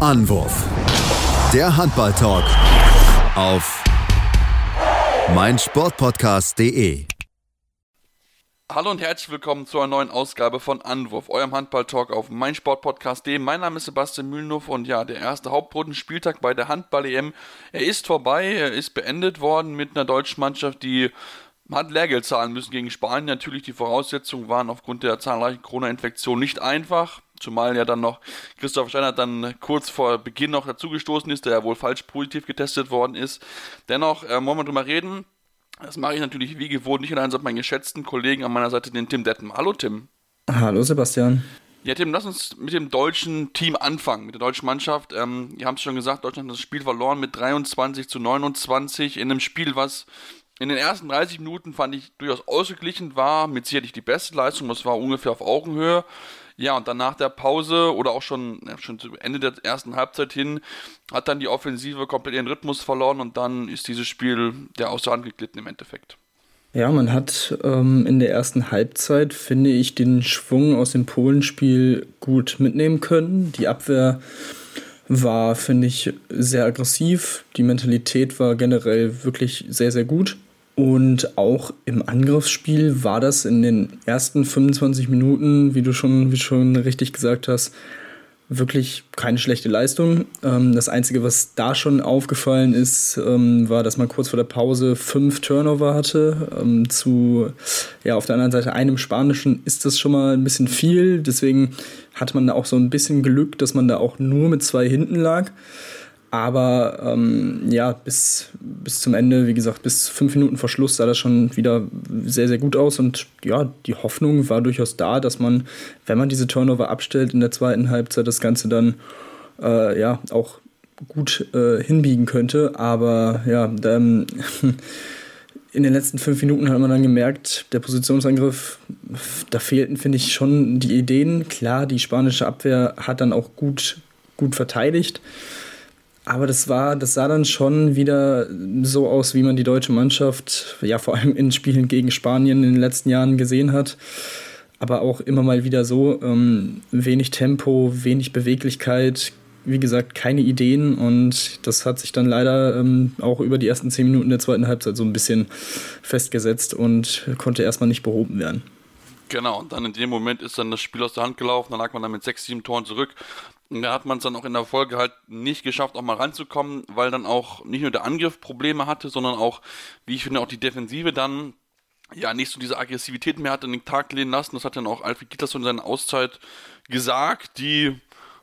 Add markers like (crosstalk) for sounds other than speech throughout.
Anwurf. Der Handball-Talk auf meinsportpodcast.de. Hallo und herzlich willkommen zu einer neuen Ausgabe von Anwurf, eurem Handball-Talk auf meinsportpodcast.de. Mein Name ist Sebastian Mühlenhoff und ja, der erste Hauptbodenspieltag bei der Handball-EM, er ist vorbei, er ist beendet worden mit einer deutschen Mannschaft, die hat Lehrgeld zahlen müssen gegen Spanien. Natürlich, die Voraussetzungen waren aufgrund der zahlreichen Corona-Infektionen nicht einfach. Zumal ja dann noch Christoph Steiner dann kurz vor Beginn noch dazugestoßen ist, der ja wohl falsch positiv getestet worden ist. Dennoch äh, wollen wir drüber reden. Das mache ich natürlich wie gewohnt nicht allein, sondern meinen geschätzten Kollegen an meiner Seite, den Tim Detten. Hallo Tim. Hallo Sebastian. Ja, Tim, lass uns mit dem deutschen Team anfangen, mit der deutschen Mannschaft. Ähm, ihr habt es schon gesagt, Deutschland hat das Spiel verloren mit 23 zu 29 in einem Spiel, was in den ersten 30 Minuten fand ich durchaus ausgeglichen war, mit sicherlich die beste Leistung, das war ungefähr auf Augenhöhe. Ja, und dann nach der Pause oder auch schon, ja, schon zu Ende der ersten Halbzeit hin hat dann die Offensive komplett ihren Rhythmus verloren und dann ist dieses Spiel der aus der Hand geglitten im Endeffekt. Ja, man hat ähm, in der ersten Halbzeit, finde ich, den Schwung aus dem Polenspiel gut mitnehmen können. Die Abwehr war, finde ich, sehr aggressiv. Die Mentalität war generell wirklich sehr, sehr gut. Und auch im Angriffsspiel war das in den ersten 25 Minuten, wie du schon, wie schon richtig gesagt hast, wirklich keine schlechte Leistung. Ähm, das Einzige, was da schon aufgefallen ist, ähm, war, dass man kurz vor der Pause fünf Turnover hatte. Ähm, zu, ja, auf der anderen Seite einem Spanischen ist das schon mal ein bisschen viel. Deswegen hat man da auch so ein bisschen Glück, dass man da auch nur mit zwei hinten lag. Aber ähm, ja, bis, bis zum Ende, wie gesagt, bis fünf Minuten vor Schluss sah das schon wieder sehr, sehr gut aus. Und ja, die Hoffnung war durchaus da, dass man, wenn man diese Turnover abstellt in der zweiten Halbzeit, das Ganze dann äh, ja auch gut äh, hinbiegen könnte. Aber ja, dann, (laughs) in den letzten fünf Minuten hat man dann gemerkt, der Positionsangriff, da fehlten, finde ich, schon die Ideen. Klar, die spanische Abwehr hat dann auch gut, gut verteidigt. Aber das war, das sah dann schon wieder so aus, wie man die deutsche Mannschaft, ja vor allem in Spielen gegen Spanien in den letzten Jahren gesehen hat. Aber auch immer mal wieder so ähm, wenig Tempo, wenig Beweglichkeit, wie gesagt, keine Ideen und das hat sich dann leider ähm, auch über die ersten zehn Minuten der zweiten Halbzeit so ein bisschen festgesetzt und konnte erstmal nicht behoben werden. Genau, und dann in dem Moment ist dann das Spiel aus der Hand gelaufen, dann lag man dann mit sechs, sieben Toren zurück. Da hat man es dann auch in der Folge halt nicht geschafft, auch mal ranzukommen, weil dann auch nicht nur der Angriff Probleme hatte, sondern auch, wie ich finde, auch die Defensive dann ja nicht so diese Aggressivität mehr hat an den Tag lehnen lassen. Das hat dann auch Alfred Gitterson in seiner Auszeit gesagt, die,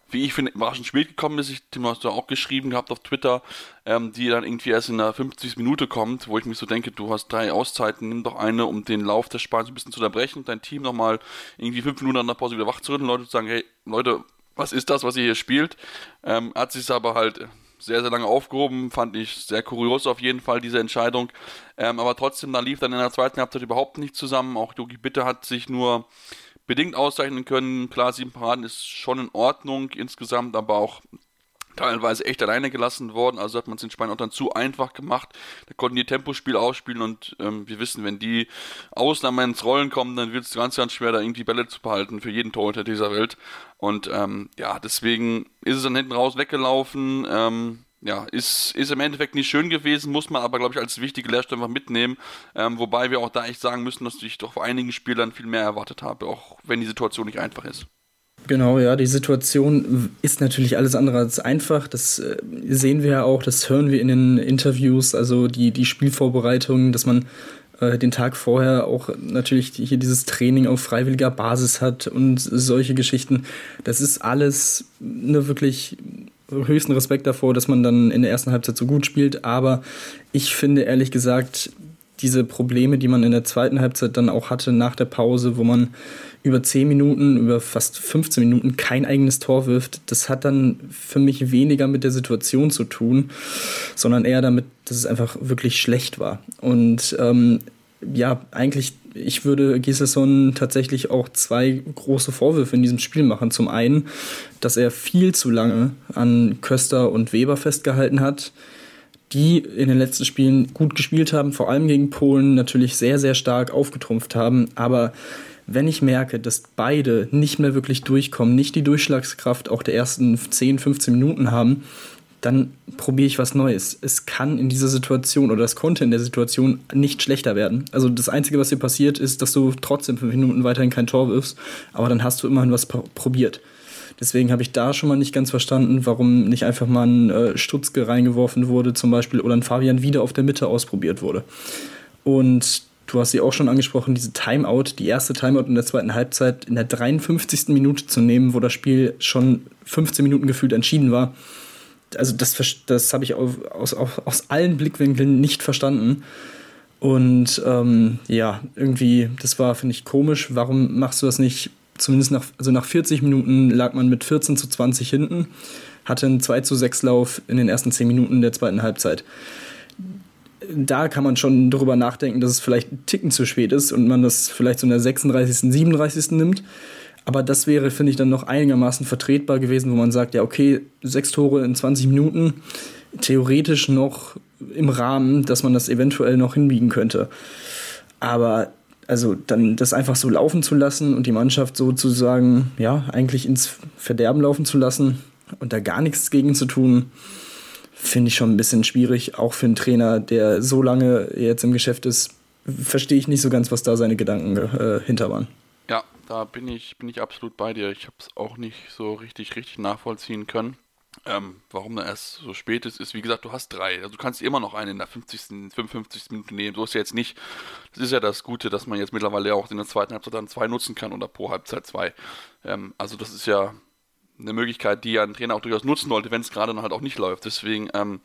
wie ich finde, überraschend spät gekommen ist. Ich, Tim, hast du auch geschrieben gehabt auf Twitter, ähm, die dann irgendwie erst in der 50. Minute kommt, wo ich mich so denke, du hast drei Auszeiten, nimm doch eine, um den Lauf des Spiels ein bisschen zu unterbrechen, dein Team nochmal irgendwie fünf Minuten an der Pause wieder wach zu rütteln, Leute zu sagen, hey, Leute, was ist das, was ihr hier spielt? Ähm, hat sich aber halt sehr, sehr lange aufgehoben, fand ich sehr kurios auf jeden Fall, diese Entscheidung. Ähm, aber trotzdem, da lief dann in der zweiten Halbzeit überhaupt nicht zusammen. Auch Yogi Bitte hat sich nur bedingt auszeichnen können. Klar, sieben Paraden ist schon in Ordnung insgesamt, aber auch teilweise echt alleine gelassen worden. Also hat man es den Spanien auch dann zu einfach gemacht. Da konnten die Tempospiel ausspielen und ähm, wir wissen, wenn die Ausnahmen ins Rollen kommen, dann wird es ganz, ganz schwer, da irgendwie Bälle zu behalten für jeden Torhüter dieser Welt. Und ähm, ja, deswegen ist es dann hinten raus weggelaufen. Ähm, ja, ist, ist im Endeffekt nicht schön gewesen, muss man aber, glaube ich, als wichtige Lehrstelle einfach mitnehmen. Ähm, wobei wir auch da echt sagen müssen, dass ich doch vor einigen Spielern viel mehr erwartet habe, auch wenn die Situation nicht einfach ist. Genau, ja, die Situation ist natürlich alles andere als einfach. Das äh, sehen wir ja auch, das hören wir in den Interviews, also die, die Spielvorbereitungen, dass man äh, den Tag vorher auch natürlich hier dieses Training auf freiwilliger Basis hat und solche Geschichten. Das ist alles eine wirklich höchsten Respekt davor, dass man dann in der ersten Halbzeit so gut spielt. Aber ich finde ehrlich gesagt, diese Probleme, die man in der zweiten Halbzeit dann auch hatte nach der Pause, wo man über 10 Minuten, über fast 15 Minuten kein eigenes Tor wirft, das hat dann für mich weniger mit der Situation zu tun, sondern eher damit, dass es einfach wirklich schlecht war. Und ähm, ja, eigentlich, ich würde Giselson tatsächlich auch zwei große Vorwürfe in diesem Spiel machen. Zum einen, dass er viel zu lange an Köster und Weber festgehalten hat die in den letzten Spielen gut gespielt haben, vor allem gegen Polen natürlich sehr, sehr stark aufgetrumpft haben. Aber wenn ich merke, dass beide nicht mehr wirklich durchkommen, nicht die Durchschlagskraft auch der ersten 10, 15 Minuten haben, dann probiere ich was Neues. Es kann in dieser Situation oder es konnte in der Situation nicht schlechter werden. Also das Einzige, was hier passiert, ist, dass du trotzdem fünf Minuten weiterhin kein Tor wirfst, aber dann hast du immerhin was probiert. Deswegen habe ich da schon mal nicht ganz verstanden, warum nicht einfach mal ein äh, Stutzke reingeworfen wurde zum Beispiel oder ein Fabian wieder auf der Mitte ausprobiert wurde. Und du hast sie auch schon angesprochen, diese Timeout, die erste Timeout in der zweiten Halbzeit in der 53. Minute zu nehmen, wo das Spiel schon 15 Minuten gefühlt entschieden war. Also das, das habe ich aus, aus, aus allen Blickwinkeln nicht verstanden. Und ähm, ja, irgendwie, das war, finde ich, komisch. Warum machst du das nicht? Zumindest nach, also nach 40 Minuten lag man mit 14 zu 20 hinten, hatte einen 2 zu 6 Lauf in den ersten 10 Minuten der zweiten Halbzeit da kann man schon darüber nachdenken, dass es vielleicht ein Ticken zu spät ist und man das vielleicht so in der 36., 37. nimmt. Aber das wäre, finde ich, dann noch einigermaßen vertretbar gewesen, wo man sagt, ja, okay, sechs Tore in 20 Minuten, theoretisch noch im Rahmen, dass man das eventuell noch hinbiegen könnte. Aber also dann das einfach so laufen zu lassen und die Mannschaft sozusagen, ja, eigentlich ins Verderben laufen zu lassen und da gar nichts gegen zu tun, finde ich schon ein bisschen schwierig, auch für einen Trainer, der so lange jetzt im Geschäft ist, verstehe ich nicht so ganz, was da seine Gedanken äh, hinter waren. Ja, da bin ich, bin ich absolut bei dir. Ich habe es auch nicht so richtig, richtig nachvollziehen können. Ähm, warum da erst so spät ist, ist, wie gesagt, du hast drei. Also du kannst immer noch einen in der 50., 55. Minute nehmen. So ist ja jetzt nicht. Das ist ja das Gute, dass man jetzt mittlerweile auch in der zweiten Halbzeit dann zwei nutzen kann oder pro Halbzeit zwei. Ähm, also das ist ja eine Möglichkeit, die ja ein Trainer auch durchaus nutzen sollte, wenn es gerade dann halt auch nicht läuft. Deswegen, ähm,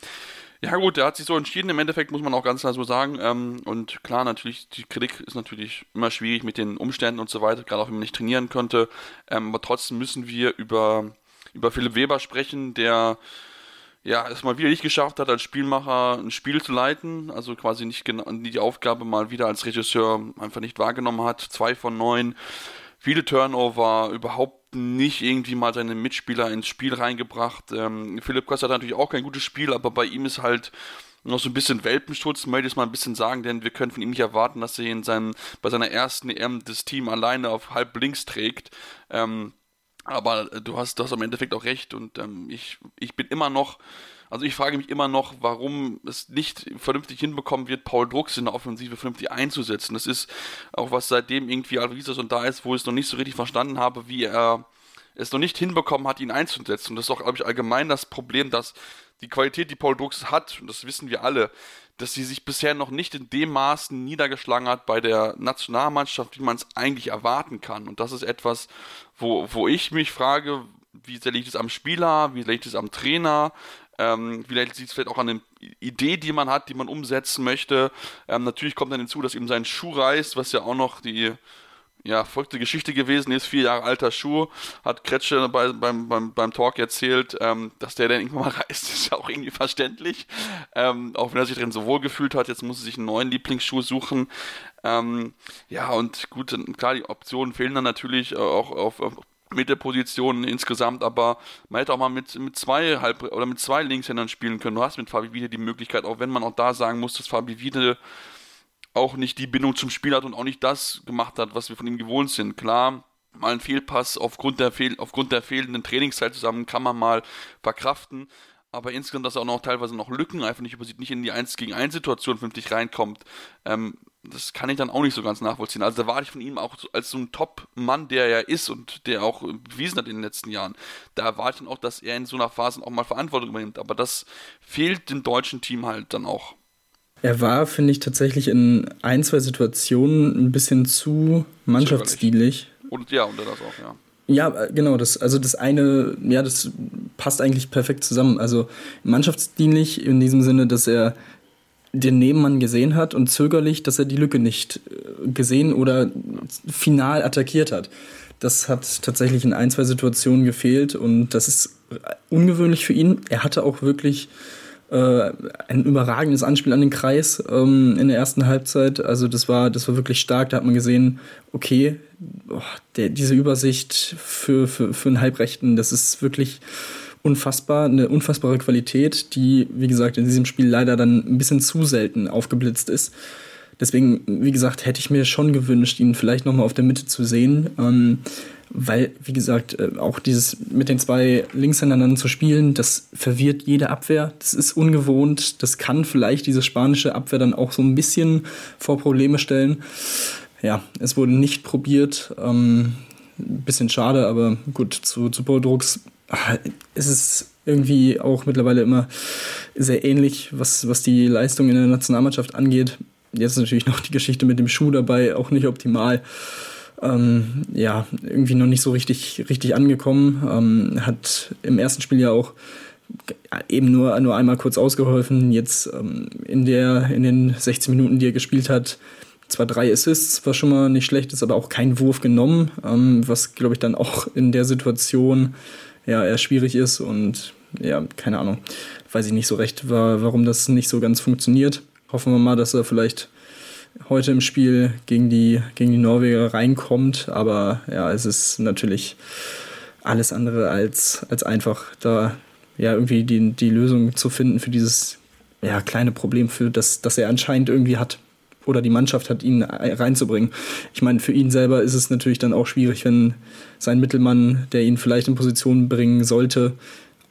ja gut, der hat sich so entschieden. Im Endeffekt muss man auch ganz klar so sagen. Ähm, und klar, natürlich, die Kritik ist natürlich immer schwierig mit den Umständen und so weiter, gerade auch wenn man nicht trainieren könnte. Ähm, aber trotzdem müssen wir über, über Philipp Weber sprechen, der ja, es mal wieder nicht geschafft hat, als Spielmacher ein Spiel zu leiten, also quasi nicht die Aufgabe mal wieder als Regisseur einfach nicht wahrgenommen hat. Zwei von neun, viele Turnover, überhaupt nicht irgendwie mal seine Mitspieler ins Spiel reingebracht. Ähm, Philipp Kost hat natürlich auch kein gutes Spiel, aber bei ihm ist halt noch so ein bisschen Welpenschutz, möchte ich mal ein bisschen sagen, denn wir können von ihm nicht erwarten, dass er in seinem, bei seiner ersten EM das Team alleine auf halb links trägt. Ähm, aber du hast, du hast im Endeffekt auch recht und ähm, ich, ich bin immer noch also ich frage mich immer noch, warum es nicht vernünftig hinbekommen wird, Paul Drucks in der Offensive vernünftig einzusetzen. Das ist auch was seitdem irgendwie Alvarez und da ist, wo ich es noch nicht so richtig verstanden habe, wie er es noch nicht hinbekommen hat, ihn einzusetzen. Und das ist auch, glaube ich, allgemein das Problem, dass die Qualität, die Paul Drucks hat, und das wissen wir alle, dass sie sich bisher noch nicht in dem Maßen niedergeschlagen hat bei der Nationalmannschaft, wie man es eigentlich erwarten kann. Und das ist etwas, wo, wo ich mich frage, wie sehr liegt es am Spieler, wie liegt es am Trainer, ähm, vielleicht liegt es vielleicht auch an der Idee, die man hat, die man umsetzen möchte. Ähm, natürlich kommt dann hinzu, dass ihm sein Schuh reißt, was ja auch noch die ja, folgte Geschichte gewesen ist, vier Jahre alter Schuh, hat Kretsche bei, beim, beim, beim Talk erzählt, ähm, dass der dann irgendwann mal (laughs) reißt, ist ja auch irgendwie verständlich, ähm, auch wenn er sich drin so wohl gefühlt hat, jetzt muss er sich einen neuen Lieblingsschuh suchen, ähm, ja und gut, klar, die Optionen fehlen dann natürlich auch auf, auf Mittelpositionen insgesamt, aber man hätte auch mal mit, mit zwei halb oder mit zwei Linkshändern spielen können. Du hast mit Fabi Wiede die Möglichkeit, auch wenn man auch da sagen muss, dass Fabi Wiede auch nicht die Bindung zum Spiel hat und auch nicht das gemacht hat, was wir von ihm gewohnt sind. Klar, mal ein Fehlpass aufgrund der, fehl aufgrund der fehlenden Trainingszeit zusammen kann man mal verkraften, aber insgesamt, dass er auch noch teilweise noch Lücken einfach nicht übersieht, nicht in die 1 gegen 1 Situation vernünftig reinkommt. Ähm, das kann ich dann auch nicht so ganz nachvollziehen. Also da war ich von ihm auch als so ein Top-Mann, der er ist und der auch bewiesen hat in den letzten Jahren. Da war ich dann auch, dass er in so einer Phase auch mal Verantwortung übernimmt. Aber das fehlt dem deutschen Team halt dann auch. Er war, finde ich, tatsächlich in ein, zwei Situationen ein bisschen zu mannschaftsdienlich. Und ja, und das auch, ja. Ja, genau, das, also das eine, ja, das passt eigentlich perfekt zusammen. Also mannschaftsdienlich in diesem Sinne, dass er den Nebenmann gesehen hat und zögerlich, dass er die Lücke nicht äh, gesehen oder final attackiert hat. Das hat tatsächlich in ein, zwei Situationen gefehlt und das ist ungewöhnlich für ihn. Er hatte auch wirklich äh, ein überragendes Anspiel an den Kreis ähm, in der ersten Halbzeit. Also das war, das war wirklich stark. Da hat man gesehen, okay, oh, der, diese Übersicht für, für, für einen Halbrechten, das ist wirklich unfassbar, eine unfassbare Qualität, die, wie gesagt, in diesem Spiel leider dann ein bisschen zu selten aufgeblitzt ist. Deswegen, wie gesagt, hätte ich mir schon gewünscht, ihn vielleicht nochmal auf der Mitte zu sehen. Ähm, weil, wie gesagt, äh, auch dieses mit den zwei Linkshändern zu spielen, das verwirrt jede Abwehr. Das ist ungewohnt. Das kann vielleicht diese spanische Abwehr dann auch so ein bisschen vor Probleme stellen. Ja, es wurde nicht probiert. Ähm, bisschen schade, aber gut, zu, zu Bodrucks ah, ist es irgendwie auch mittlerweile immer sehr ähnlich, was, was die Leistung in der Nationalmannschaft angeht. Jetzt natürlich noch die Geschichte mit dem Schuh dabei, auch nicht optimal ähm, ja, irgendwie noch nicht so richtig, richtig angekommen. Ähm, hat im ersten Spiel ja auch eben nur, nur einmal kurz ausgeholfen. Jetzt ähm, in, der, in den 16 Minuten, die er gespielt hat, zwar drei Assists, was schon mal nicht schlecht ist, aber auch kein Wurf genommen, ähm, was glaube ich dann auch in der Situation ja eher schwierig ist und ja, keine Ahnung, weiß ich nicht so recht, war, warum das nicht so ganz funktioniert. Hoffen wir mal, dass er vielleicht heute im Spiel gegen die, gegen die Norweger reinkommt. Aber ja, es ist natürlich alles andere als, als einfach, da ja irgendwie die, die Lösung zu finden für dieses ja, kleine Problem, für das, das er anscheinend irgendwie hat. Oder die Mannschaft hat, ihn reinzubringen. Ich meine, für ihn selber ist es natürlich dann auch schwierig, wenn sein Mittelmann, der ihn vielleicht in Position bringen sollte,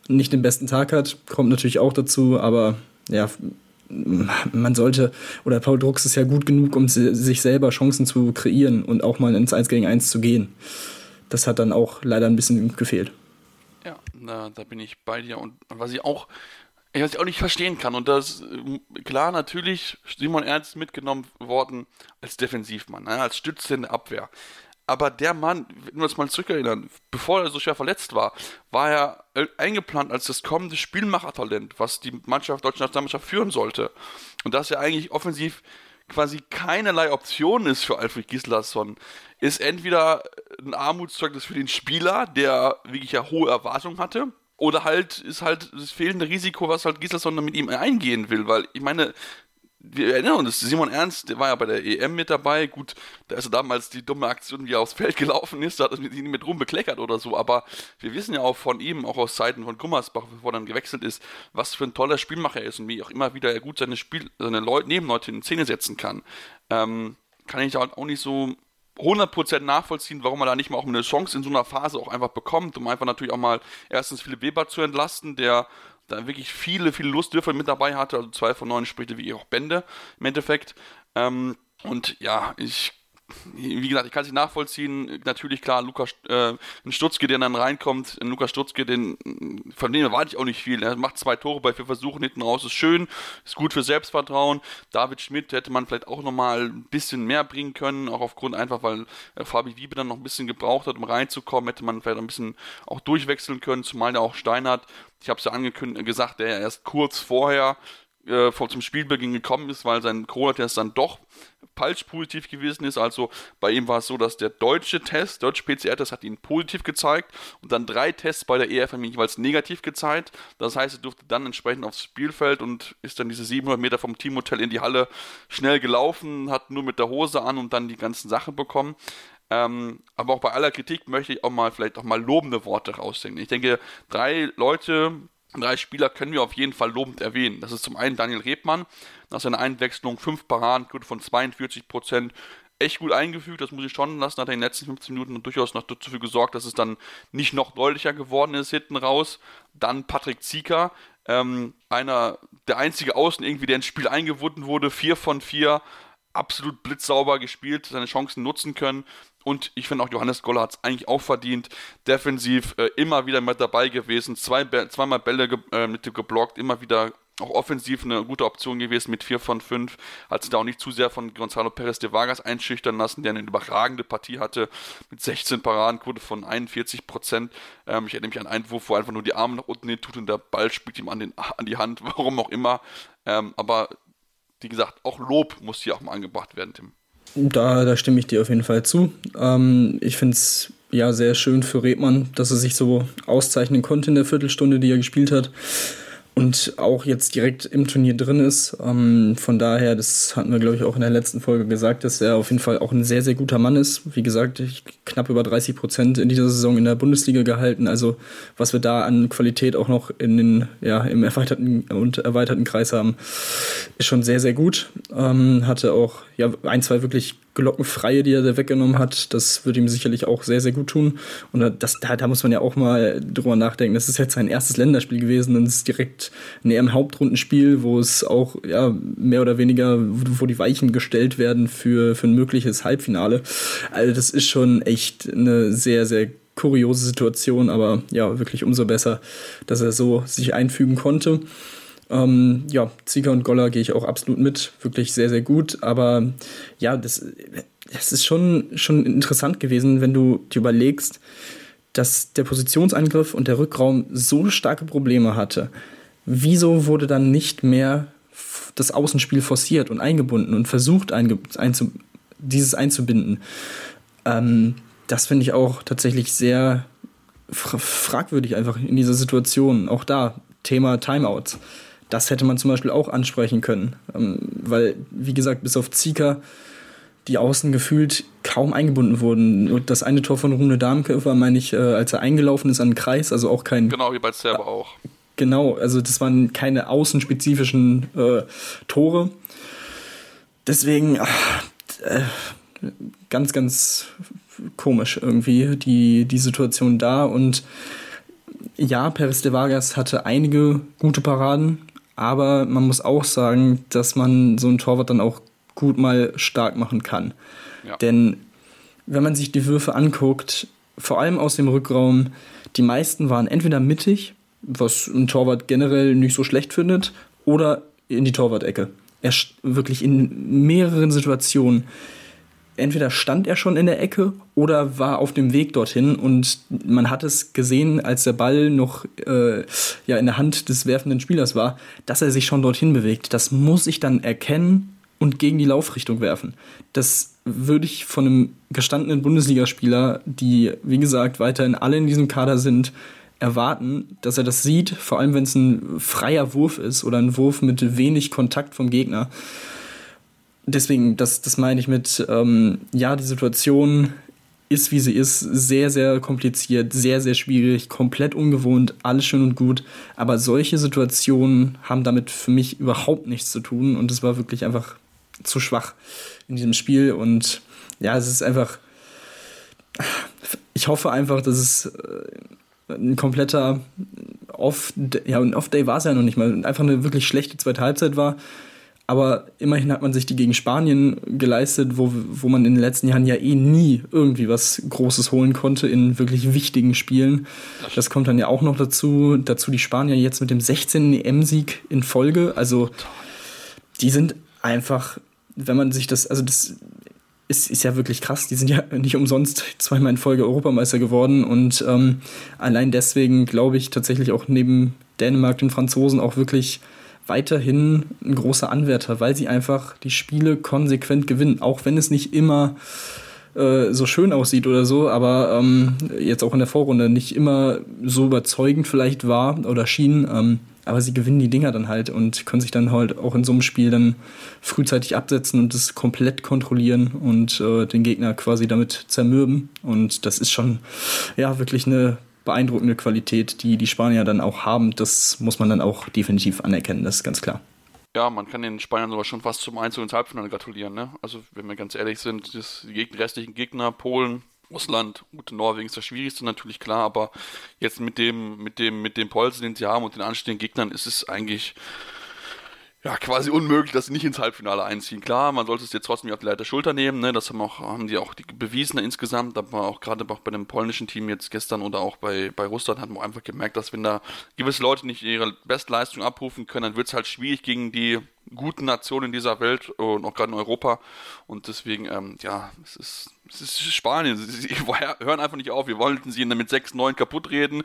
nicht den besten Tag hat. Kommt natürlich auch dazu, aber ja, man sollte, oder Paul Drucks ist ja gut genug, um sich selber Chancen zu kreieren und auch mal ins 1 gegen 1 zu gehen. Das hat dann auch leider ein bisschen gefehlt. Ja, na, da bin ich bei dir. Und was ich auch, was ich auch nicht verstehen kann, und das, klar, natürlich Simon Ernst mitgenommen worden als Defensivmann, ne, als Stütze in der Abwehr. Aber der Mann, wenn wir uns mal zurückerinnern, bevor er so schwer verletzt war, war er eingeplant als das kommende Spielmachertalent, was die Mannschaft, deutsche Nationalmannschaft führen sollte. Und dass er eigentlich offensiv quasi keinerlei Option ist für Alfred Gislason, ist entweder ein Armutszeugnis für den Spieler, der wirklich ja hohe Erwartungen hatte, oder halt ist halt das fehlende Risiko, was halt Gislason mit ihm eingehen will, weil ich meine, wir erinnern uns, Simon Ernst, der war ja bei der EM mit dabei. Gut, da ist er damals die dumme Aktion, wie er aufs Feld (laughs) gelaufen ist, da hat er ihn mit rum bekleckert oder so. Aber wir wissen ja auch von ihm, auch aus Zeiten von Gummersbach, bevor er dann gewechselt ist, was für ein toller Spielmacher er ist und wie auch immer wieder er gut seine, Spiel, seine Leute, Nebenleute in Szene setzen kann. Ähm, kann ich auch nicht so 100% nachvollziehen, warum er da nicht mal auch eine Chance in so einer Phase auch einfach bekommt, um einfach natürlich auch mal erstens Philipp Weber zu entlasten, der da wirklich viele, viele Lustwürfe mit dabei hatte. Also zwei von neun spricht wie auch Bände im Endeffekt. Ähm, und ja, ich wie gesagt, ich kann es nicht nachvollziehen. Natürlich, klar, Lukas äh, ein Stutzke, der dann reinkommt, ein Lukas Stutzke, den, von dem erwarte ich auch nicht viel. Er macht zwei Tore bei vier Versuchen hinten raus, ist schön, ist gut für Selbstvertrauen. David Schmidt hätte man vielleicht auch nochmal ein bisschen mehr bringen können, auch aufgrund einfach, weil äh, Fabi Wiebe dann noch ein bisschen gebraucht hat, um reinzukommen, hätte man vielleicht ein bisschen auch durchwechseln können, zumal der auch Steinert ich habe es ja angekündigt, gesagt, der erst kurz vorher äh, vor zum Spielbeginn gekommen ist, weil sein Corona-Test dann doch falsch positiv gewesen ist. Also bei ihm war es so, dass der deutsche Test, deutsche PCR-Test hat ihn positiv gezeigt und dann drei Tests bei der EFM jeweils negativ gezeigt. Das heißt, er durfte dann entsprechend aufs Spielfeld und ist dann diese 700 Meter vom Teamhotel in die Halle schnell gelaufen, hat nur mit der Hose an und dann die ganzen Sachen bekommen. Ähm, aber auch bei aller Kritik möchte ich auch mal vielleicht auch mal lobende Worte rausdenken. Ich denke, drei Leute, drei Spieler können wir auf jeden Fall lobend erwähnen. Das ist zum einen Daniel Rebmann, nach seiner Einwechslung fünf Paradenquote von 42 Prozent, echt gut eingefügt, das muss ich schon lassen, hat er in den letzten 15 Minuten durchaus noch dafür gesorgt, dass es dann nicht noch deutlicher geworden ist hinten raus. Dann Patrick Zieker, ähm, einer, der einzige Außen irgendwie, der ins Spiel eingewunden wurde, vier von vier, absolut blitzsauber gespielt, seine Chancen nutzen können. Und ich finde auch Johannes Goller hat es eigentlich auch verdient. Defensiv äh, immer wieder mit dabei gewesen. Zwei, zweimal Bälle ge äh, mit geblockt, immer wieder auch offensiv eine gute Option gewesen mit 4 von 5. Hat sich da auch nicht zu sehr von Gonzalo Perez de Vargas einschüchtern lassen, der eine überragende Partie hatte mit 16 Paradenquote von 41 Prozent. Ähm, ich erinnere mich an einen Wurf, wo einfach nur die Arme nach unten hin tut und der Ball spielt ihm an, den, an die Hand, (laughs) warum auch immer. Ähm, aber wie gesagt, auch Lob muss hier auch mal angebracht werden, Tim. Da, da stimme ich dir auf jeden Fall zu. Ähm, ich finde es ja sehr schön für Redmann, dass er sich so auszeichnen konnte in der Viertelstunde, die er gespielt hat und auch jetzt direkt im Turnier drin ist. Ähm, von daher, das hatten wir, glaube ich, auch in der letzten Folge gesagt, dass er auf jeden Fall auch ein sehr, sehr guter Mann ist. Wie gesagt, knapp über 30 Prozent in dieser Saison in der Bundesliga gehalten. Also was wir da an Qualität auch noch in den, ja, im erweiterten und erweiterten Kreis haben, ist schon sehr, sehr gut. Ähm, hatte auch ja, ein, zwei wirklich glockenfreie, die er da weggenommen hat, das würde ihm sicherlich auch sehr, sehr gut tun. Und das, da, da muss man ja auch mal drüber nachdenken. Das ist jetzt sein erstes Länderspiel gewesen und es ist direkt ein EM-Hauptrundenspiel, wo es auch ja, mehr oder weniger, wo die Weichen gestellt werden für, für ein mögliches Halbfinale. Also das ist schon echt eine sehr, sehr kuriose Situation, aber ja, wirklich umso besser, dass er so sich einfügen konnte. Ähm, ja, Zieger und Goller gehe ich auch absolut mit. Wirklich sehr, sehr gut. Aber ja, das, das ist schon, schon interessant gewesen, wenn du dir überlegst, dass der Positionsangriff und der Rückraum so starke Probleme hatte. Wieso wurde dann nicht mehr das Außenspiel forciert und eingebunden und versucht, einge einzu dieses einzubinden? Ähm, das finde ich auch tatsächlich sehr fragwürdig einfach in dieser Situation. Auch da, Thema Timeouts das hätte man zum Beispiel auch ansprechen können. Ähm, weil, wie gesagt, bis auf Zika die Außen gefühlt kaum eingebunden wurden. Und das eine Tor von Rune Darmke war, meine ich, äh, als er eingelaufen ist an den Kreis, also auch kein. Genau, wie bei Zerber auch. Genau, also das waren keine außenspezifischen äh, Tore. Deswegen ach, äh, ganz, ganz komisch irgendwie die, die Situation da. Und ja, Peres de Vargas hatte einige gute Paraden, aber man muss auch sagen, dass man so einen Torwart dann auch gut mal stark machen kann. Ja. Denn wenn man sich die Würfe anguckt, vor allem aus dem Rückraum, die meisten waren entweder mittig, was ein Torwart generell nicht so schlecht findet, oder in die Torwart-Ecke. Er wirklich in mehreren Situationen entweder stand er schon in der Ecke oder war auf dem Weg dorthin und man hat es gesehen, als der Ball noch äh, ja, in der Hand des werfenden Spielers war, dass er sich schon dorthin bewegt. Das muss ich dann erkennen und gegen die Laufrichtung werfen. Das würde ich von einem gestandenen Bundesligaspieler, die, wie gesagt, weiterhin alle in diesem Kader sind, erwarten, dass er das sieht, vor allem wenn es ein freier Wurf ist oder ein Wurf mit wenig Kontakt vom Gegner deswegen, das, das meine ich mit, ähm, ja, die Situation ist, wie sie ist, sehr, sehr kompliziert, sehr, sehr schwierig, komplett ungewohnt, alles schön und gut. Aber solche Situationen haben damit für mich überhaupt nichts zu tun und es war wirklich einfach zu schwach in diesem Spiel. Und ja, es ist einfach. Ich hoffe einfach, dass es äh, ein kompletter Off, ja, ein Off-Day war es ja noch nicht mal, einfach eine wirklich schlechte zweite Halbzeit war aber immerhin hat man sich die gegen Spanien geleistet, wo, wo man in den letzten Jahren ja eh nie irgendwie was Großes holen konnte in wirklich wichtigen Spielen. Das kommt dann ja auch noch dazu. Dazu die Spanier jetzt mit dem 16. EM-Sieg in Folge. Also die sind einfach, wenn man sich das, also das ist, ist ja wirklich krass. Die sind ja (laughs) nicht umsonst zweimal in Folge Europameister geworden und ähm, allein deswegen glaube ich tatsächlich auch neben Dänemark, den Franzosen auch wirklich weiterhin ein großer Anwärter, weil sie einfach die Spiele konsequent gewinnen, auch wenn es nicht immer äh, so schön aussieht oder so, aber ähm, jetzt auch in der Vorrunde nicht immer so überzeugend vielleicht war oder schien. Ähm, aber sie gewinnen die Dinger dann halt und können sich dann halt auch in so einem Spiel dann frühzeitig absetzen und das komplett kontrollieren und äh, den Gegner quasi damit zermürben. Und das ist schon ja wirklich eine beeindruckende Qualität, die die Spanier dann auch haben. Das muss man dann auch definitiv anerkennen, das ist ganz klar. Ja, man kann den Spaniern sogar schon fast zum Einzug ins Halbfinale gratulieren. Ne? Also, wenn wir ganz ehrlich sind, die restlichen Gegner, Polen, Russland, gut, Norwegen ist das Schwierigste natürlich klar, aber jetzt mit dem, mit dem, mit dem Polsen, den sie haben und den anstehenden Gegnern ist es eigentlich ja, quasi unmöglich, dass sie nicht ins Halbfinale einziehen. Klar, man sollte es jetzt trotzdem nicht auf die Leiter Schulter nehmen, ne? das haben, auch, haben die auch die bewiesen insgesamt, aber auch gerade auch bei dem polnischen Team jetzt gestern oder auch bei, bei Russland hat man einfach gemerkt, dass wenn da gewisse Leute nicht ihre Bestleistung abrufen können, dann wird es halt schwierig gegen die guten Nationen dieser Welt und auch gerade in Europa und deswegen, ähm, ja, es ist es ist Spanien. Sie (laughs) hören einfach nicht auf. Wir wollten sie mit 6, 9 kaputt reden.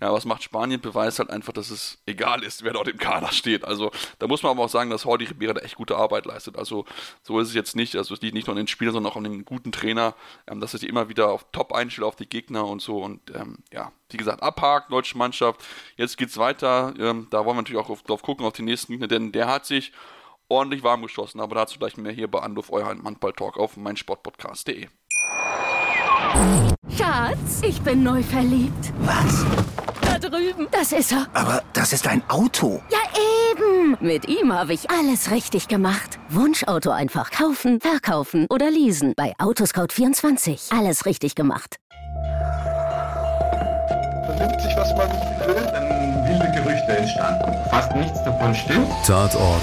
Ja, was macht Spanien? Beweist halt einfach, dass es egal ist, wer dort im Kader steht. Also, da muss man aber auch sagen, dass Jordi Ribera da echt gute Arbeit leistet. Also, so ist es jetzt nicht. Also, es liegt nicht nur an den Spielern, sondern auch an dem guten Trainer, ähm, dass er sich immer wieder auf Top einstellt, auf die Gegner und so. Und ähm, ja, wie gesagt, abhakt, deutsche Mannschaft. Jetzt geht's weiter. Ähm, da wollen wir natürlich auch auf, drauf gucken, auf den nächsten Gegner, denn der hat sich ordentlich warm geschossen. Aber dazu gleich mehr hier bei Anruf, euer Handball-Talk auf meinsportpodcast.de. Schatz, ich bin neu verliebt. Was? Da drüben. Das ist er. Aber das ist ein Auto. Ja, eben. Mit ihm habe ich alles richtig gemacht. Wunschauto einfach kaufen, verkaufen oder leasen. Bei Autoscout24. Alles richtig gemacht. Vernimmt sich, was man will, dann wilde Gerüchte entstanden. Fast nichts davon stimmt. Tatort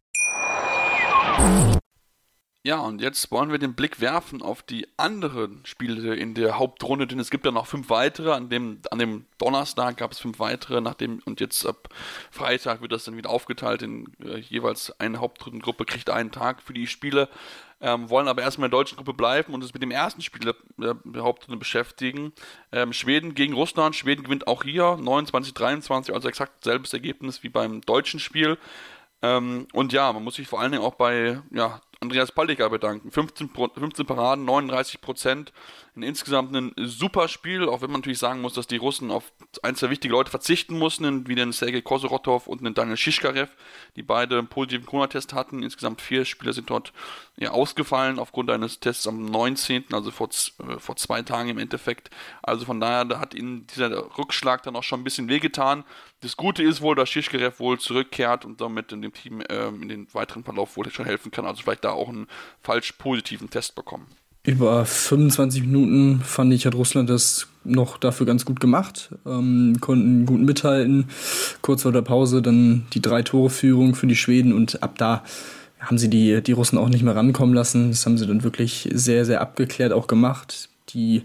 Ja, und jetzt wollen wir den Blick werfen auf die anderen Spiele in der Hauptrunde, denn es gibt ja noch fünf weitere. An dem, an dem Donnerstag gab es fünf weitere, nachdem, und jetzt ab Freitag wird das dann wieder aufgeteilt in äh, jeweils eine Hauptrundengruppe, kriegt einen Tag für die Spiele. Ähm, wollen aber erstmal in der deutschen Gruppe bleiben und uns mit dem ersten Spiel der, der Hauptrunde beschäftigen. Ähm, Schweden gegen Russland. Schweden gewinnt auch hier 29-23, also exakt selbes Ergebnis wie beim deutschen Spiel. Ähm, und ja, man muss sich vor allen Dingen auch bei ja, Andreas Palliger bedanken. 15, 15 Paraden, 39 Prozent. Insgesamt ein super Spiel, auch wenn man natürlich sagen muss, dass die Russen auf ein, zwei wichtige Leute verzichten mussten, wie den Sergei Kosorotov und den Daniel Shishkarev, die beide einen positiven Corona-Test hatten. Insgesamt vier Spieler sind dort ja, ausgefallen aufgrund eines Tests am 19., also vor, äh, vor zwei Tagen im Endeffekt. Also von daher, da hat ihnen dieser Rückschlag dann auch schon ein bisschen wehgetan. Das Gute ist wohl, dass Shishkarev wohl zurückkehrt und damit in dem Team äh, in den weiteren Verlauf wohl schon helfen kann. Also vielleicht da auch einen falsch positiven Test bekommen. Über 25 Minuten fand ich, hat Russland das noch dafür ganz gut gemacht, ähm, konnten gut mithalten. Kurz vor der Pause dann die drei Tore Führung für die Schweden und ab da haben sie die, die Russen auch nicht mehr rankommen lassen. Das haben sie dann wirklich sehr, sehr abgeklärt auch gemacht. Die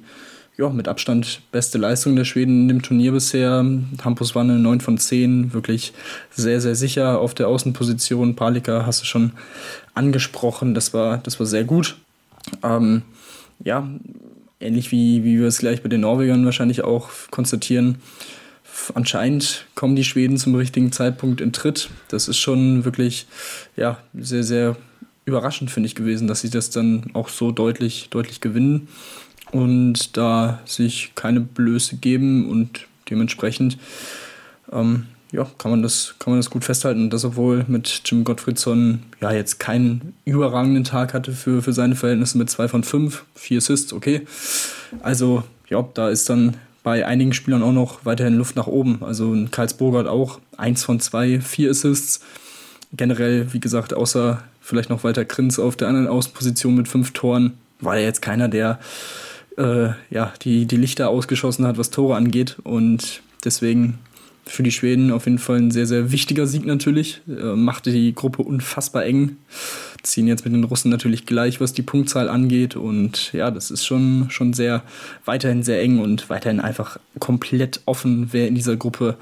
ja, mit Abstand beste Leistung der Schweden in dem Turnier bisher. Hampus war eine 9 von 10, wirklich sehr, sehr sicher auf der Außenposition. Palika hast du schon angesprochen, das war, das war sehr gut. Ähm, ja, ähnlich wie, wie wir es gleich bei den Norwegern wahrscheinlich auch konstatieren. Anscheinend kommen die Schweden zum richtigen Zeitpunkt in Tritt. Das ist schon wirklich ja, sehr, sehr überraschend, finde ich, gewesen, dass sie das dann auch so deutlich, deutlich gewinnen und da sich keine Blöße geben und dementsprechend ähm, ja, kann man das, kann man das gut festhalten. Und das, obwohl mit Jim Gottfriedson ja jetzt keinen überragenden Tag hatte für, für seine Verhältnisse mit zwei von fünf, vier Assists, okay. Also, ja, da ist dann bei einigen Spielern auch noch weiterhin Luft nach oben. Also ein Karlsburger hat auch eins von zwei, vier Assists. Generell, wie gesagt, außer vielleicht noch weiter Krinz auf der anderen Außenposition mit fünf Toren, war er jetzt keiner, der äh, ja, die, die Lichter ausgeschossen hat, was Tore angeht. Und deswegen für die Schweden auf jeden Fall ein sehr, sehr wichtiger Sieg natürlich. Äh, machte die Gruppe unfassbar eng. Ziehen jetzt mit den Russen natürlich gleich, was die Punktzahl angeht. Und ja, das ist schon, schon sehr, weiterhin sehr eng und weiterhin einfach komplett offen, wer in dieser Gruppe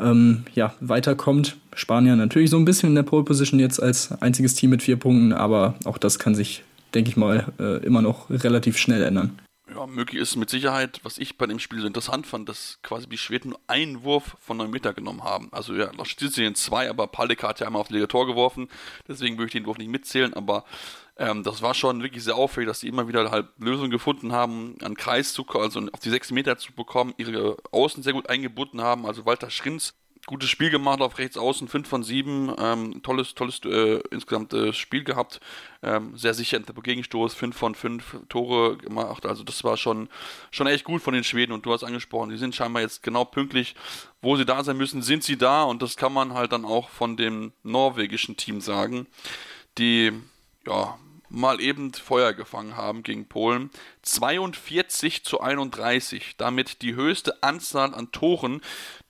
ähm, ja, weiterkommt. Spanier natürlich so ein bisschen in der Pole Position jetzt als einziges Team mit vier Punkten, aber auch das kann sich, denke ich mal, äh, immer noch relativ schnell ändern. Ja, möglich ist mit Sicherheit, was ich bei dem Spiel so interessant fand, dass quasi die Schweden nur einen Wurf von 9 Meter genommen haben. Also ja, sie in zwei, aber Palika hat ja einmal aufs leere Tor geworfen, deswegen würde ich den Wurf nicht mitzählen, aber ähm, das war schon wirklich sehr auffällig, dass sie immer wieder halt Lösungen gefunden haben, einen Kreis zu, also auf die 6 Meter zu bekommen, ihre Außen sehr gut eingebunden haben, also Walter Schrins gutes Spiel gemacht auf rechts außen, 5 von 7. Ähm, tolles, tolles äh, insgesamt äh, Spiel gehabt. Ähm, sehr sicher in der Gegenstoß, 5 von 5 Tore gemacht. Also das war schon, schon echt gut von den Schweden und du hast angesprochen, die sind scheinbar jetzt genau pünktlich, wo sie da sein müssen, sind sie da und das kann man halt dann auch von dem norwegischen Team sagen, die ja mal eben Feuer gefangen haben gegen Polen. 42 zu 31, damit die höchste Anzahl an Toren,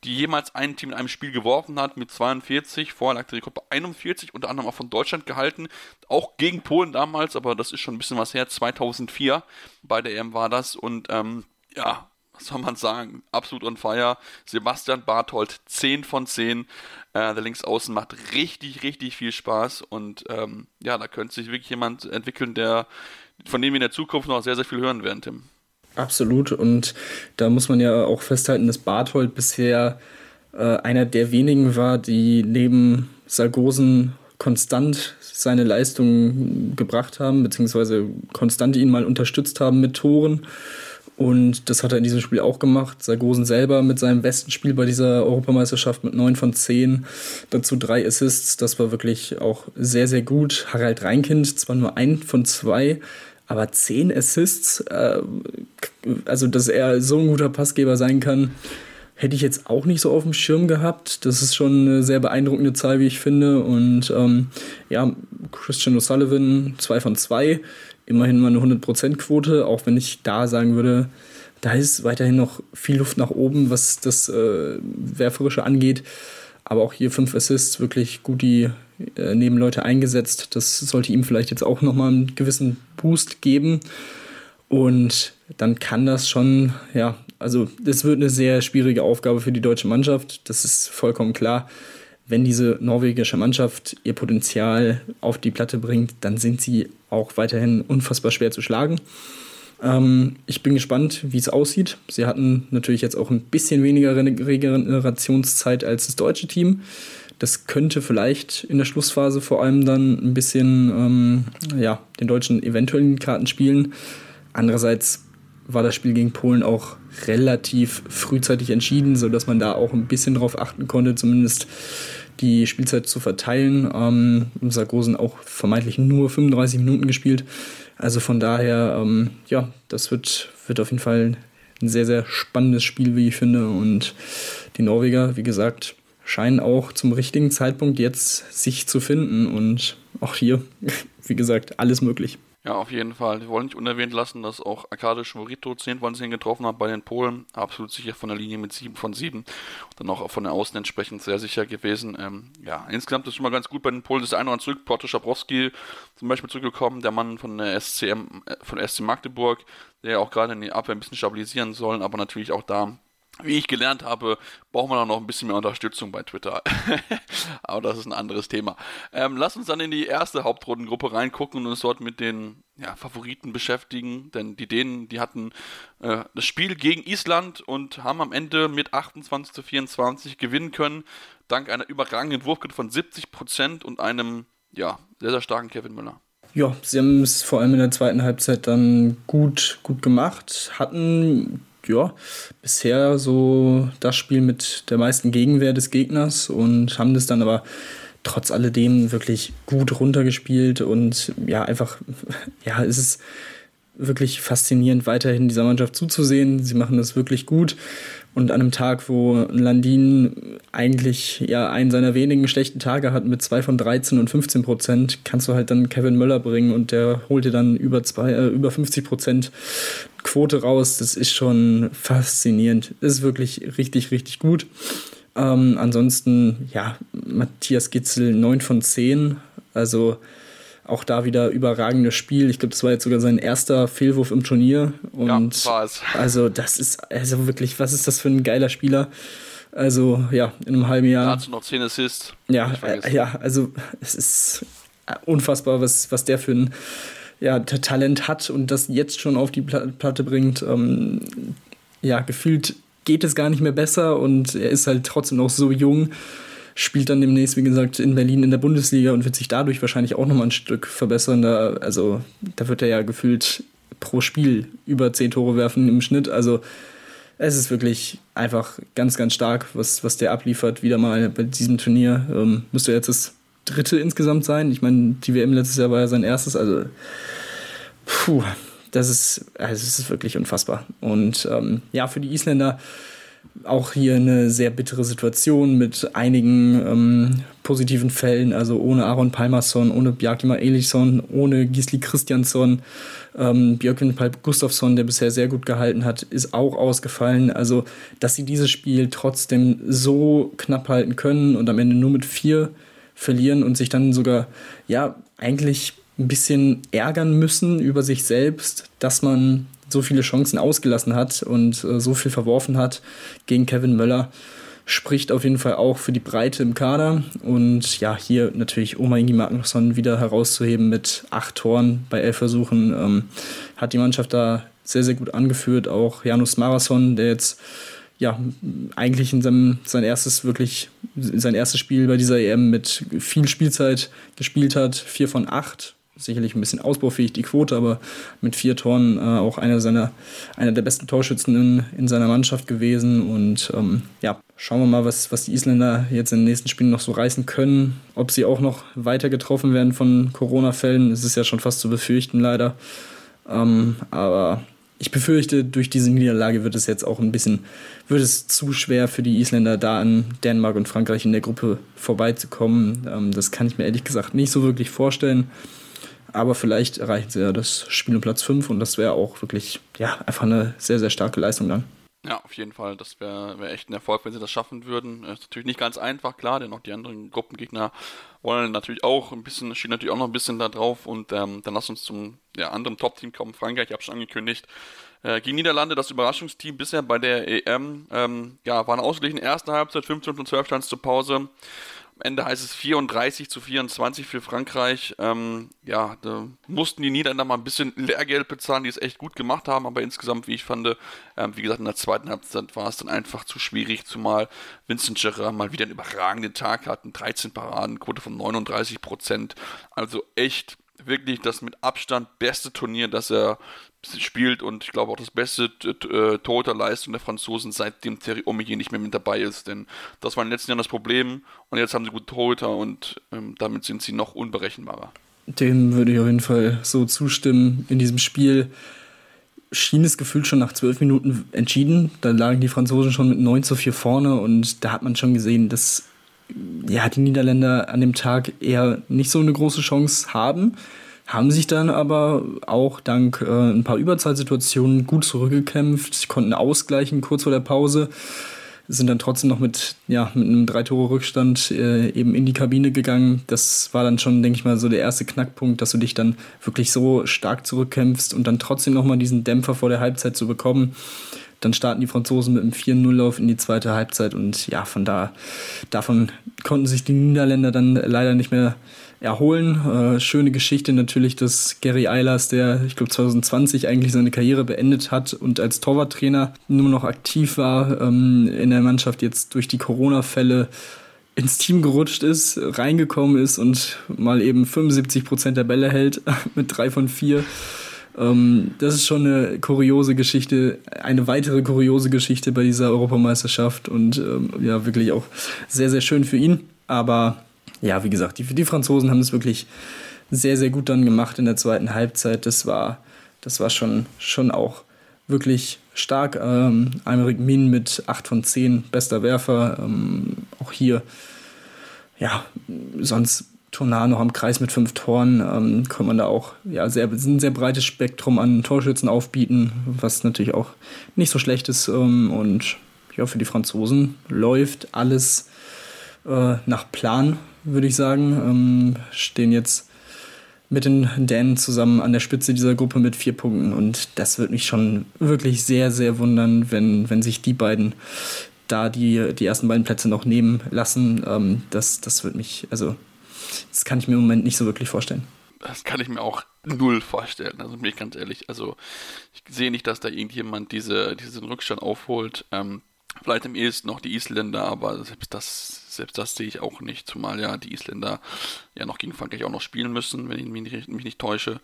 die jemals ein Team in einem Spiel geworfen hat, mit 42. Vorher lag Rekord bei 41, unter anderem auch von Deutschland gehalten, auch gegen Polen damals, aber das ist schon ein bisschen was her. 2004 bei der EM war das und ähm, ja, was soll man sagen, absolut on fire. Sebastian Barthold, 10 von 10. Äh, der Linksaußen macht richtig, richtig viel Spaß und ähm, ja, da könnte sich wirklich jemand entwickeln, der, von dem wir in der Zukunft noch sehr, sehr viel hören werden, Tim. Absolut und da muss man ja auch festhalten, dass Barthold bisher äh, einer der wenigen war, die neben Sargosen konstant seine Leistung gebracht haben, beziehungsweise konstant ihn mal unterstützt haben mit Toren Und das hat er in diesem Spiel auch gemacht. Sargosen selber mit seinem besten Spiel bei dieser Europameisterschaft mit 9 von 10. Dazu drei Assists. Das war wirklich auch sehr, sehr gut. Harald Reinkind zwar nur ein von zwei, aber zehn Assists. Äh, also, dass er so ein guter Passgeber sein kann, hätte ich jetzt auch nicht so auf dem Schirm gehabt. Das ist schon eine sehr beeindruckende Zahl, wie ich finde. Und ähm, ja, Christian O'Sullivan, zwei von zwei immerhin mal eine 100%-Quote, auch wenn ich da sagen würde, da ist weiterhin noch viel Luft nach oben, was das äh, Werferische angeht. Aber auch hier fünf Assists, wirklich gut die äh, Nebenleute eingesetzt. Das sollte ihm vielleicht jetzt auch nochmal einen gewissen Boost geben. Und dann kann das schon, ja, also das wird eine sehr schwierige Aufgabe für die deutsche Mannschaft. Das ist vollkommen klar wenn diese norwegische Mannschaft ihr Potenzial auf die Platte bringt, dann sind sie auch weiterhin unfassbar schwer zu schlagen. Ähm, ich bin gespannt, wie es aussieht. Sie hatten natürlich jetzt auch ein bisschen weniger Regenerationszeit als das deutsche Team. Das könnte vielleicht in der Schlussphase vor allem dann ein bisschen ähm, ja, den Deutschen eventuell in die Karten spielen. Andererseits war das Spiel gegen Polen auch relativ frühzeitig entschieden, sodass man da auch ein bisschen drauf achten konnte, zumindest die Spielzeit zu verteilen. Ähm, Sargosen auch vermeintlich nur 35 Minuten gespielt. Also von daher, ähm, ja, das wird, wird auf jeden Fall ein sehr, sehr spannendes Spiel, wie ich finde. Und die Norweger, wie gesagt, scheinen auch zum richtigen Zeitpunkt jetzt sich zu finden. Und auch hier, (laughs) wie gesagt, alles möglich. Ja, auf jeden Fall. Wir wollen nicht unerwähnt lassen, dass auch Arkadisch Morito 10 von 10 getroffen hat bei den Polen. Absolut sicher von der Linie mit 7 von 7. Und dann auch von der Außen entsprechend sehr sicher gewesen. Ähm, ja, insgesamt ist schon mal ganz gut bei den Polen. Das ist einer zurück. Porto Schabrowski zum Beispiel zurückgekommen, der Mann von der SCM, äh, von SC Magdeburg, der auch gerade in die Abwehr ein bisschen stabilisieren soll, aber natürlich auch da wie ich gelernt habe, braucht man auch noch ein bisschen mehr Unterstützung bei Twitter. (laughs) Aber das ist ein anderes Thema. Ähm, lass uns dann in die erste Hauptrundengruppe reingucken und uns dort mit den ja, Favoriten beschäftigen. Denn die Dänen, die hatten äh, das Spiel gegen Island und haben am Ende mit 28 zu 24 gewinnen können. Dank einer überragenden Wurfquote von 70% und einem ja, sehr, sehr starken Kevin Müller. Ja, sie haben es vor allem in der zweiten Halbzeit dann gut, gut gemacht, hatten ja, bisher so das Spiel mit der meisten Gegenwehr des Gegners und haben das dann aber trotz alledem wirklich gut runtergespielt und ja, einfach, (laughs) ja, es ist wirklich faszinierend, weiterhin dieser Mannschaft zuzusehen. Sie machen das wirklich gut. Und an einem Tag, wo Landin eigentlich ja einen seiner wenigen schlechten Tage hat mit zwei von 13 und 15 Prozent, kannst du halt dann Kevin Möller bringen und der holt dir dann über, zwei, äh, über 50 Prozent Quote raus. Das ist schon faszinierend. Das ist wirklich richtig, richtig gut. Ähm, ansonsten, ja, Matthias Gitzel 9 von 10. Also auch da wieder überragendes Spiel. Ich glaube, das war jetzt sogar sein erster Fehlwurf im Turnier. Und ja, war es. Also, das ist, also wirklich, was ist das für ein geiler Spieler? Also, ja, in einem halben Jahr. Dazu noch 10 Assists. Ja, äh, ja, also, es ist unfassbar, was, was der für ein ja, Talent hat und das jetzt schon auf die Platte bringt. Ähm, ja, gefühlt geht es gar nicht mehr besser und er ist halt trotzdem noch so jung spielt dann demnächst, wie gesagt, in Berlin in der Bundesliga und wird sich dadurch wahrscheinlich auch nochmal ein Stück verbessern. Da, also da wird er ja gefühlt pro Spiel über zehn Tore werfen im Schnitt. Also es ist wirklich einfach ganz, ganz stark, was, was der abliefert. Wieder mal bei diesem Turnier. Ähm, müsste jetzt das dritte insgesamt sein. Ich meine, die WM letztes Jahr war ja sein erstes. Also, puh, das ist, also es ist wirklich unfassbar. Und ähm, ja, für die Isländer auch hier eine sehr bittere Situation mit einigen ähm, positiven Fällen, also ohne Aaron Palmason, ohne Bjarkima Elisson, ohne Gisli Christiansson, ähm, Björkvin Palp Gustafsson, der bisher sehr gut gehalten hat, ist auch ausgefallen. Also, dass sie dieses Spiel trotzdem so knapp halten können und am Ende nur mit vier verlieren und sich dann sogar, ja, eigentlich ein bisschen ärgern müssen über sich selbst, dass man so viele Chancen ausgelassen hat und äh, so viel verworfen hat gegen Kevin Möller, spricht auf jeden Fall auch für die Breite im Kader. Und ja, hier natürlich Oma Ingi Magnusson wieder herauszuheben mit acht Toren bei elf Versuchen, ähm, hat die Mannschaft da sehr, sehr gut angeführt. Auch Janus Marathon, der jetzt ja eigentlich in seinem sein erstes wirklich sein erstes Spiel bei dieser EM mit viel Spielzeit gespielt hat, vier von acht sicherlich ein bisschen ausbaufähig, die Quote, aber mit vier Toren äh, auch einer seiner, einer der besten Torschützen in, in seiner Mannschaft gewesen. Und ähm, ja, schauen wir mal, was, was die Isländer jetzt in den nächsten Spielen noch so reißen können. Ob sie auch noch weiter getroffen werden von Corona-Fällen, ist ja schon fast zu befürchten, leider. Ähm, aber ich befürchte, durch diese Niederlage wird es jetzt auch ein bisschen, wird es zu schwer für die Isländer, da an Dänemark und Frankreich in der Gruppe vorbeizukommen. Ähm, das kann ich mir ehrlich gesagt nicht so wirklich vorstellen. Aber vielleicht erreichen sie ja das Spiel um Platz 5 und das wäre auch wirklich, ja, einfach eine sehr, sehr starke Leistung dann. Ja, auf jeden Fall. Das wäre wär echt ein Erfolg, wenn sie das schaffen würden. Ist natürlich nicht ganz einfach, klar, denn auch die anderen Gruppengegner wollen natürlich auch ein bisschen, stehen natürlich auch noch ein bisschen da drauf. Und ähm, dann lass uns zum ja, anderen Top-Team kommen. Frankreich, ich habe schon angekündigt. Äh, gegen Niederlande, das Überraschungsteam bisher bei der EM, ähm, ja, war eine ausgeglichene erste Halbzeit, 15 und 12 stand zur Pause. Ende heißt es 34 zu 24 für Frankreich. Ähm, ja, da mussten die Niederländer mal ein bisschen Lehrgeld bezahlen, die es echt gut gemacht haben, aber insgesamt, wie ich fand, ähm, wie gesagt, in der zweiten Halbzeit war es dann einfach zu schwierig, zumal Vincent Gerard mal wieder einen überragenden Tag hatten, 13 Paraden, Quote von 39 Prozent. Also echt wirklich das mit Abstand beste Turnier, das er spielt und ich glaube auch das beste äh, Torhüterleistung der Franzosen, seitdem Thierry Omeyer nicht mehr mit dabei ist. Denn das war in den letzten Jahren das Problem und jetzt haben sie gute Torhüter und ähm, damit sind sie noch unberechenbarer. Dem würde ich auf jeden Fall so zustimmen. In diesem Spiel schien es gefühlt schon nach zwölf Minuten entschieden. Da lagen die Franzosen schon mit 9 zu 4 vorne und da hat man schon gesehen, dass ja, die Niederländer an dem Tag eher nicht so eine große Chance haben haben sich dann aber auch dank äh, ein paar Überzahlsituationen gut zurückgekämpft, konnten ausgleichen kurz vor der Pause, sind dann trotzdem noch mit, ja, mit einem Drei-Tore-Rückstand äh, eben in die Kabine gegangen. Das war dann schon, denke ich mal, so der erste Knackpunkt, dass du dich dann wirklich so stark zurückkämpfst und dann trotzdem nochmal diesen Dämpfer vor der Halbzeit zu bekommen. Dann starten die Franzosen mit einem 4-0-Lauf in die zweite Halbzeit und ja, von da, davon konnten sich die Niederländer dann leider nicht mehr erholen. Äh, schöne Geschichte natürlich, dass Gary Eilers, der ich glaube 2020 eigentlich seine Karriere beendet hat und als Torwarttrainer nur noch aktiv war ähm, in der Mannschaft, jetzt durch die Corona-Fälle ins Team gerutscht ist, reingekommen ist und mal eben 75 Prozent der Bälle hält (laughs) mit drei von vier. Ähm, das ist schon eine kuriose Geschichte, eine weitere kuriose Geschichte bei dieser Europameisterschaft und ähm, ja, wirklich auch sehr, sehr schön für ihn. Aber ja, wie gesagt, die, die Franzosen haben es wirklich sehr, sehr gut dann gemacht in der zweiten Halbzeit. Das war, das war schon, schon auch wirklich stark. Ähm, Aymeric Min mit 8 von 10, bester Werfer. Ähm, auch hier, ja, sonst Tornado am Kreis mit fünf Toren, ähm, kann man da auch ja, sehr, ein sehr breites Spektrum an Torschützen aufbieten, was natürlich auch nicht so schlecht ist. Ähm, und ja, für die Franzosen läuft alles äh, nach Plan, würde ich sagen. Ähm, stehen jetzt mit den Dänen zusammen an der Spitze dieser Gruppe mit vier Punkten. Und das würde mich schon wirklich sehr, sehr wundern, wenn, wenn sich die beiden da die, die ersten beiden Plätze noch nehmen lassen. Ähm, das, das würde mich, also, das kann ich mir im Moment nicht so wirklich vorstellen. Das kann ich mir auch null vorstellen, also bin ich ganz ehrlich. Also, ich sehe nicht, dass da irgendjemand diese, diesen Rückstand aufholt. Ähm, vielleicht im ehesten noch die Isländer, aber selbst das selbst das sehe ich auch nicht, zumal ja die Isländer ja noch gegen Frankreich auch noch spielen müssen, wenn ich mich nicht, mich nicht täusche.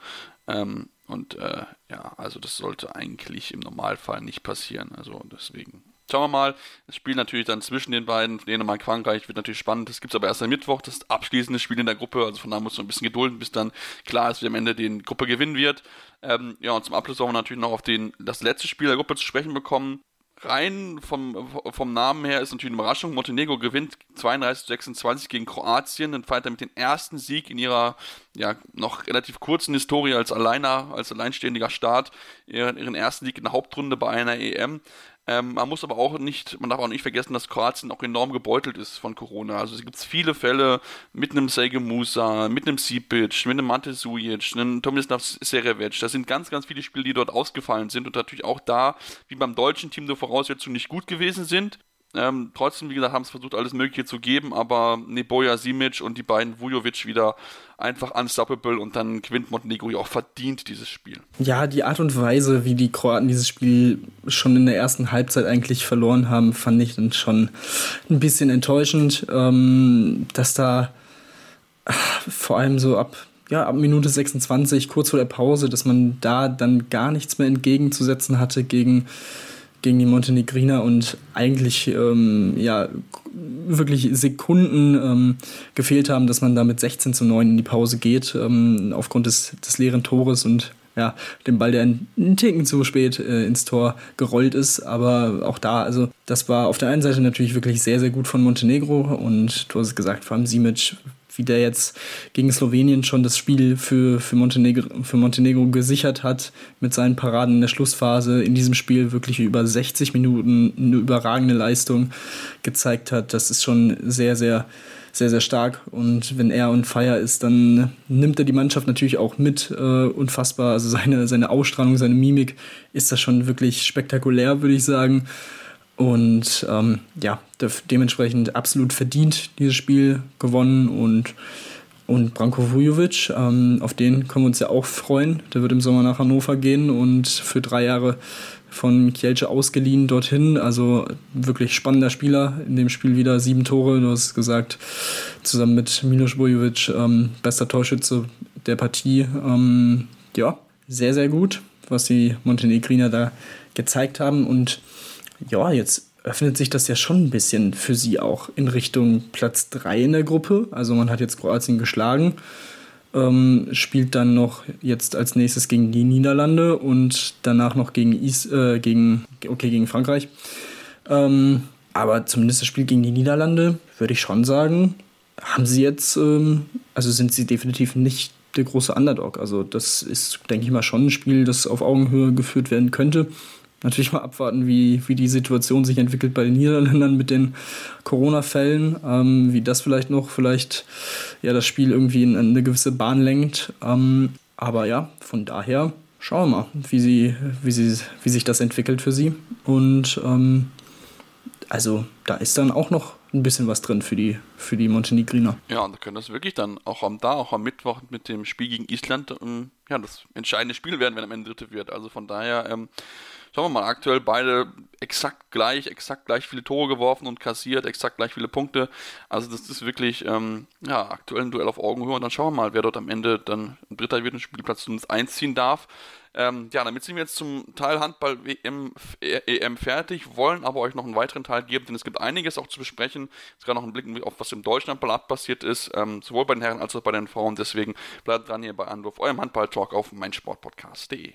Ähm, und äh, ja, also das sollte eigentlich im Normalfall nicht passieren. Also deswegen Schauen wir mal. Das Spiel natürlich dann zwischen den beiden, Dänemark, Frankreich, wird natürlich spannend. Das gibt es aber erst am Mittwoch, das abschließende Spiel in der Gruppe. Also von da muss man ein bisschen gedulden, bis dann klar ist, wer am Ende die Gruppe gewinnen wird. Ähm, ja, und zum Abschluss wollen wir natürlich noch auf den, das letzte Spiel der Gruppe zu sprechen bekommen rein vom, vom Namen her ist natürlich eine Überraschung. Montenegro gewinnt 32 26 gegen Kroatien und feiert damit den ersten Sieg in ihrer ja, noch relativ kurzen Historie als Alleiner, als alleinstehender Staat, ihren, ihren ersten Sieg in der Hauptrunde bei einer EM. Ähm, man muss aber auch nicht, man darf auch nicht vergessen, dass Kroatien auch enorm gebeutelt ist von Corona. Also es gibt viele Fälle mit einem Sege Musa, mit einem Sipic, mit einem Mante Sujic, einem Tomislav Serevic. Das sind ganz, ganz viele Spiele, die dort ausgefallen sind und natürlich auch da, wie beim deutschen Team, die Voraussetzungen nicht gut gewesen sind. Ähm, trotzdem, wie gesagt, haben es versucht, alles Mögliche zu geben, aber Neboja Simic und die beiden Vujovic wieder einfach unstoppable und dann gewinnt Montenegro auch verdient dieses Spiel. Ja, die Art und Weise, wie die Kroaten dieses Spiel schon in der ersten Halbzeit eigentlich verloren haben, fand ich dann schon ein bisschen enttäuschend, ähm, dass da vor allem so ab ja, ab Minute 26, kurz vor der Pause, dass man da dann gar nichts mehr entgegenzusetzen hatte gegen, gegen die Montenegriner und eigentlich ähm, ja, wirklich Sekunden ähm, gefehlt haben, dass man da mit 16 zu 9 in die Pause geht, ähm, aufgrund des, des leeren Tores und ja, dem Ball, der einen Ticken zu spät äh, ins Tor gerollt ist. Aber auch da, also das war auf der einen Seite natürlich wirklich sehr, sehr gut von Montenegro und du hast es gesagt, vor allem Simic wie der jetzt gegen Slowenien schon das Spiel für, für, Montenegro, für Montenegro gesichert hat mit seinen Paraden in der Schlussphase, in diesem Spiel wirklich über 60 Minuten eine überragende Leistung gezeigt hat. Das ist schon sehr, sehr, sehr, sehr stark. Und wenn er on fire ist, dann nimmt er die Mannschaft natürlich auch mit. Äh, unfassbar. Also seine, seine Ausstrahlung, seine Mimik ist das schon wirklich spektakulär, würde ich sagen. Und ähm, ja, de dementsprechend absolut verdient dieses Spiel gewonnen und, und Branko Vujovic, ähm, auf den können wir uns ja auch freuen. Der wird im Sommer nach Hannover gehen und für drei Jahre von Kielce ausgeliehen dorthin. Also wirklich spannender Spieler. In dem Spiel wieder sieben Tore, du hast gesagt, zusammen mit Milos Vujovic, ähm, bester Torschütze der Partie. Ähm, ja, sehr, sehr gut, was die Montenegriner da gezeigt haben und ja, jetzt öffnet sich das ja schon ein bisschen für sie auch in Richtung Platz 3 in der Gruppe. Also man hat jetzt Kroatien geschlagen, ähm, spielt dann noch jetzt als nächstes gegen die Niederlande und danach noch gegen, Is äh, gegen, okay, gegen Frankreich. Ähm, aber zumindest das Spiel gegen die Niederlande, würde ich schon sagen, haben sie jetzt, ähm, also sind sie definitiv nicht der große Underdog. Also das ist, denke ich mal, schon ein Spiel, das auf Augenhöhe geführt werden könnte natürlich mal abwarten, wie, wie die Situation sich entwickelt bei den Niederländern mit den Corona-Fällen, ähm, wie das vielleicht noch, vielleicht ja das Spiel irgendwie in eine gewisse Bahn lenkt. Ähm, aber ja, von daher schauen wir mal, wie, sie, wie, sie, wie sich das entwickelt für sie. Und ähm, also da ist dann auch noch ein bisschen was drin für die, für die Montenegriner. Ja, und da können das wirklich dann auch am da, auch am Mittwoch mit dem Spiel gegen Island, ähm, ja, das entscheidende Spiel werden, wenn am Ende Dritte wird. Also von daher ähm, Schauen wir mal, aktuell beide exakt gleich, exakt gleich viele Tore geworfen und kassiert, exakt gleich viele Punkte. Also das ist wirklich, ähm, ja, aktuell ein Duell auf Augenhöhe und dann schauen wir mal, wer dort am Ende dann ein Dritter wird und Spielplatz zumindest einziehen darf. Ähm, ja, damit sind wir jetzt zum Teil Handball WM, EM fertig, wollen aber euch noch einen weiteren Teil geben, denn es gibt einiges auch zu besprechen. Es gerade noch ein Blick auf was im Deutschlandball passiert ist, ähm, sowohl bei den Herren als auch bei den Frauen. Deswegen bleibt dran hier bei Anruf, eurem Handball-Talk auf meinsportpodcast.de.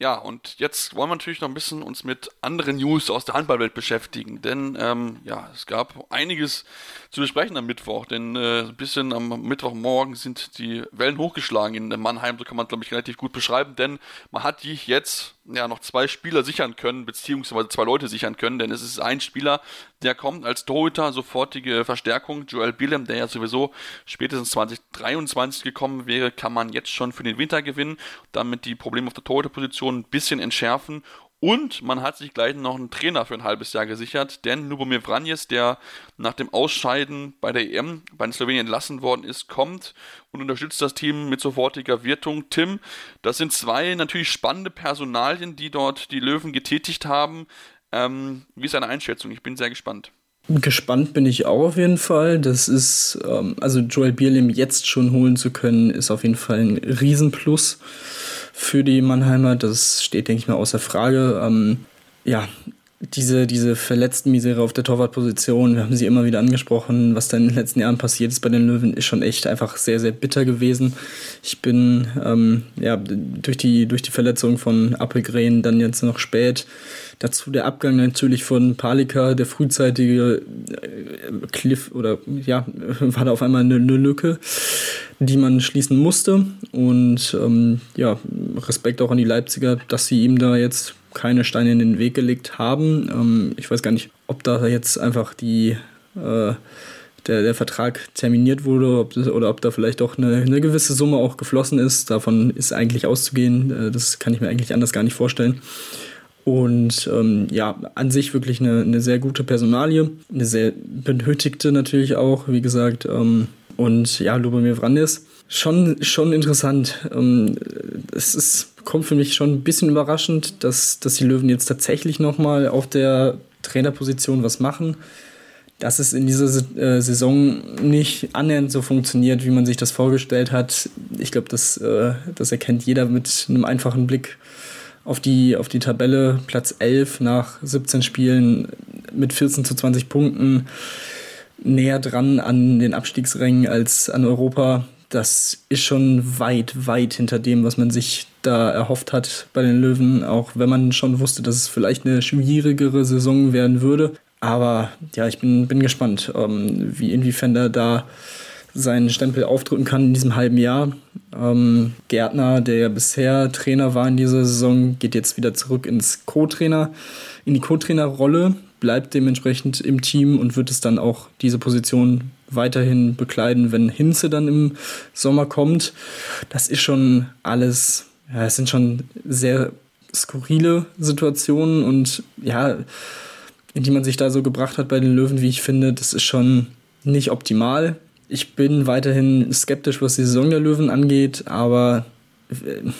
Ja, und jetzt wollen wir natürlich noch ein bisschen uns mit anderen News aus der Handballwelt beschäftigen, denn ähm, ja, es gab einiges zu besprechen am Mittwoch, denn äh, ein bisschen am Mittwochmorgen sind die Wellen hochgeschlagen in Mannheim, so kann man glaube ich relativ gut beschreiben, denn man hat die jetzt ja noch zwei Spieler sichern können, beziehungsweise zwei Leute sichern können, denn es ist ein Spieler, der kommt als Torhüter, sofortige Verstärkung. Joel Billem, der ja sowieso spätestens 2023 gekommen wäre, kann man jetzt schon für den Winter gewinnen, damit die Probleme auf der Torhüterposition ein bisschen entschärfen und man hat sich gleich noch einen Trainer für ein halbes Jahr gesichert, denn Lubomir Vranjes, der nach dem Ausscheiden bei der EM bei den Slowenien entlassen worden ist, kommt und unterstützt das Team mit sofortiger Wirtung. Tim, das sind zwei natürlich spannende Personalien, die dort die Löwen getätigt haben. Ähm, wie ist deine Einschätzung? Ich bin sehr gespannt. Gespannt bin ich auch auf jeden Fall. Das ist, ähm, also Joel Bierlim jetzt schon holen zu können, ist auf jeden Fall ein Riesenplus für die Mannheimer. Das steht, denke ich mal, außer Frage. Ähm, ja, diese, diese verletzten Misere auf der Torwartposition, wir haben sie immer wieder angesprochen, was da in den letzten Jahren passiert ist bei den Löwen, ist schon echt einfach sehr, sehr bitter gewesen. Ich bin ähm, ja, durch, die, durch die Verletzung von Appelgren dann jetzt noch spät. Dazu der Abgang natürlich von Palika, der frühzeitige äh, Cliff oder ja, (laughs) war da auf einmal eine, eine Lücke, die man schließen musste. Und ähm, ja, Respekt auch an die Leipziger, dass sie ihm da jetzt keine Steine in den Weg gelegt haben. Ähm, ich weiß gar nicht, ob da jetzt einfach die, äh, der, der Vertrag terminiert wurde ob das, oder ob da vielleicht auch eine, eine gewisse Summe auch geflossen ist. Davon ist eigentlich auszugehen. Äh, das kann ich mir eigentlich anders gar nicht vorstellen. Und ähm, ja, an sich wirklich eine, eine sehr gute Personalie, eine sehr benötigte natürlich auch, wie gesagt. Ähm, und ja, Lubomir Vrandes, schon, schon interessant. Ähm, es ist, kommt für mich schon ein bisschen überraschend, dass, dass die Löwen jetzt tatsächlich nochmal auf der Trainerposition was machen dass es in dieser äh, Saison nicht annähernd so funktioniert, wie man sich das vorgestellt hat. Ich glaube, das, äh, das erkennt jeder mit einem einfachen Blick auf die, auf die Tabelle. Platz 11 nach 17 Spielen mit 14 zu 20 Punkten näher dran an den Abstiegsrängen als an Europa. Das ist schon weit, weit hinter dem, was man sich da erhofft hat bei den Löwen, auch wenn man schon wusste, dass es vielleicht eine schwierigere Saison werden würde. Aber ja, ich bin, bin gespannt, ähm, wie inwiefern er da seinen Stempel aufdrücken kann in diesem halben Jahr. Ähm, Gärtner, der ja bisher Trainer war in dieser Saison, geht jetzt wieder zurück ins Co-Trainer, in die Co-Trainer-Rolle, bleibt dementsprechend im Team und wird es dann auch diese Position weiterhin bekleiden, wenn Hinze dann im Sommer kommt. Das ist schon alles, ja, es sind schon sehr skurrile Situationen und ja, in die man sich da so gebracht hat bei den Löwen, wie ich finde, das ist schon nicht optimal. Ich bin weiterhin skeptisch, was die Saison der Löwen angeht, aber äh,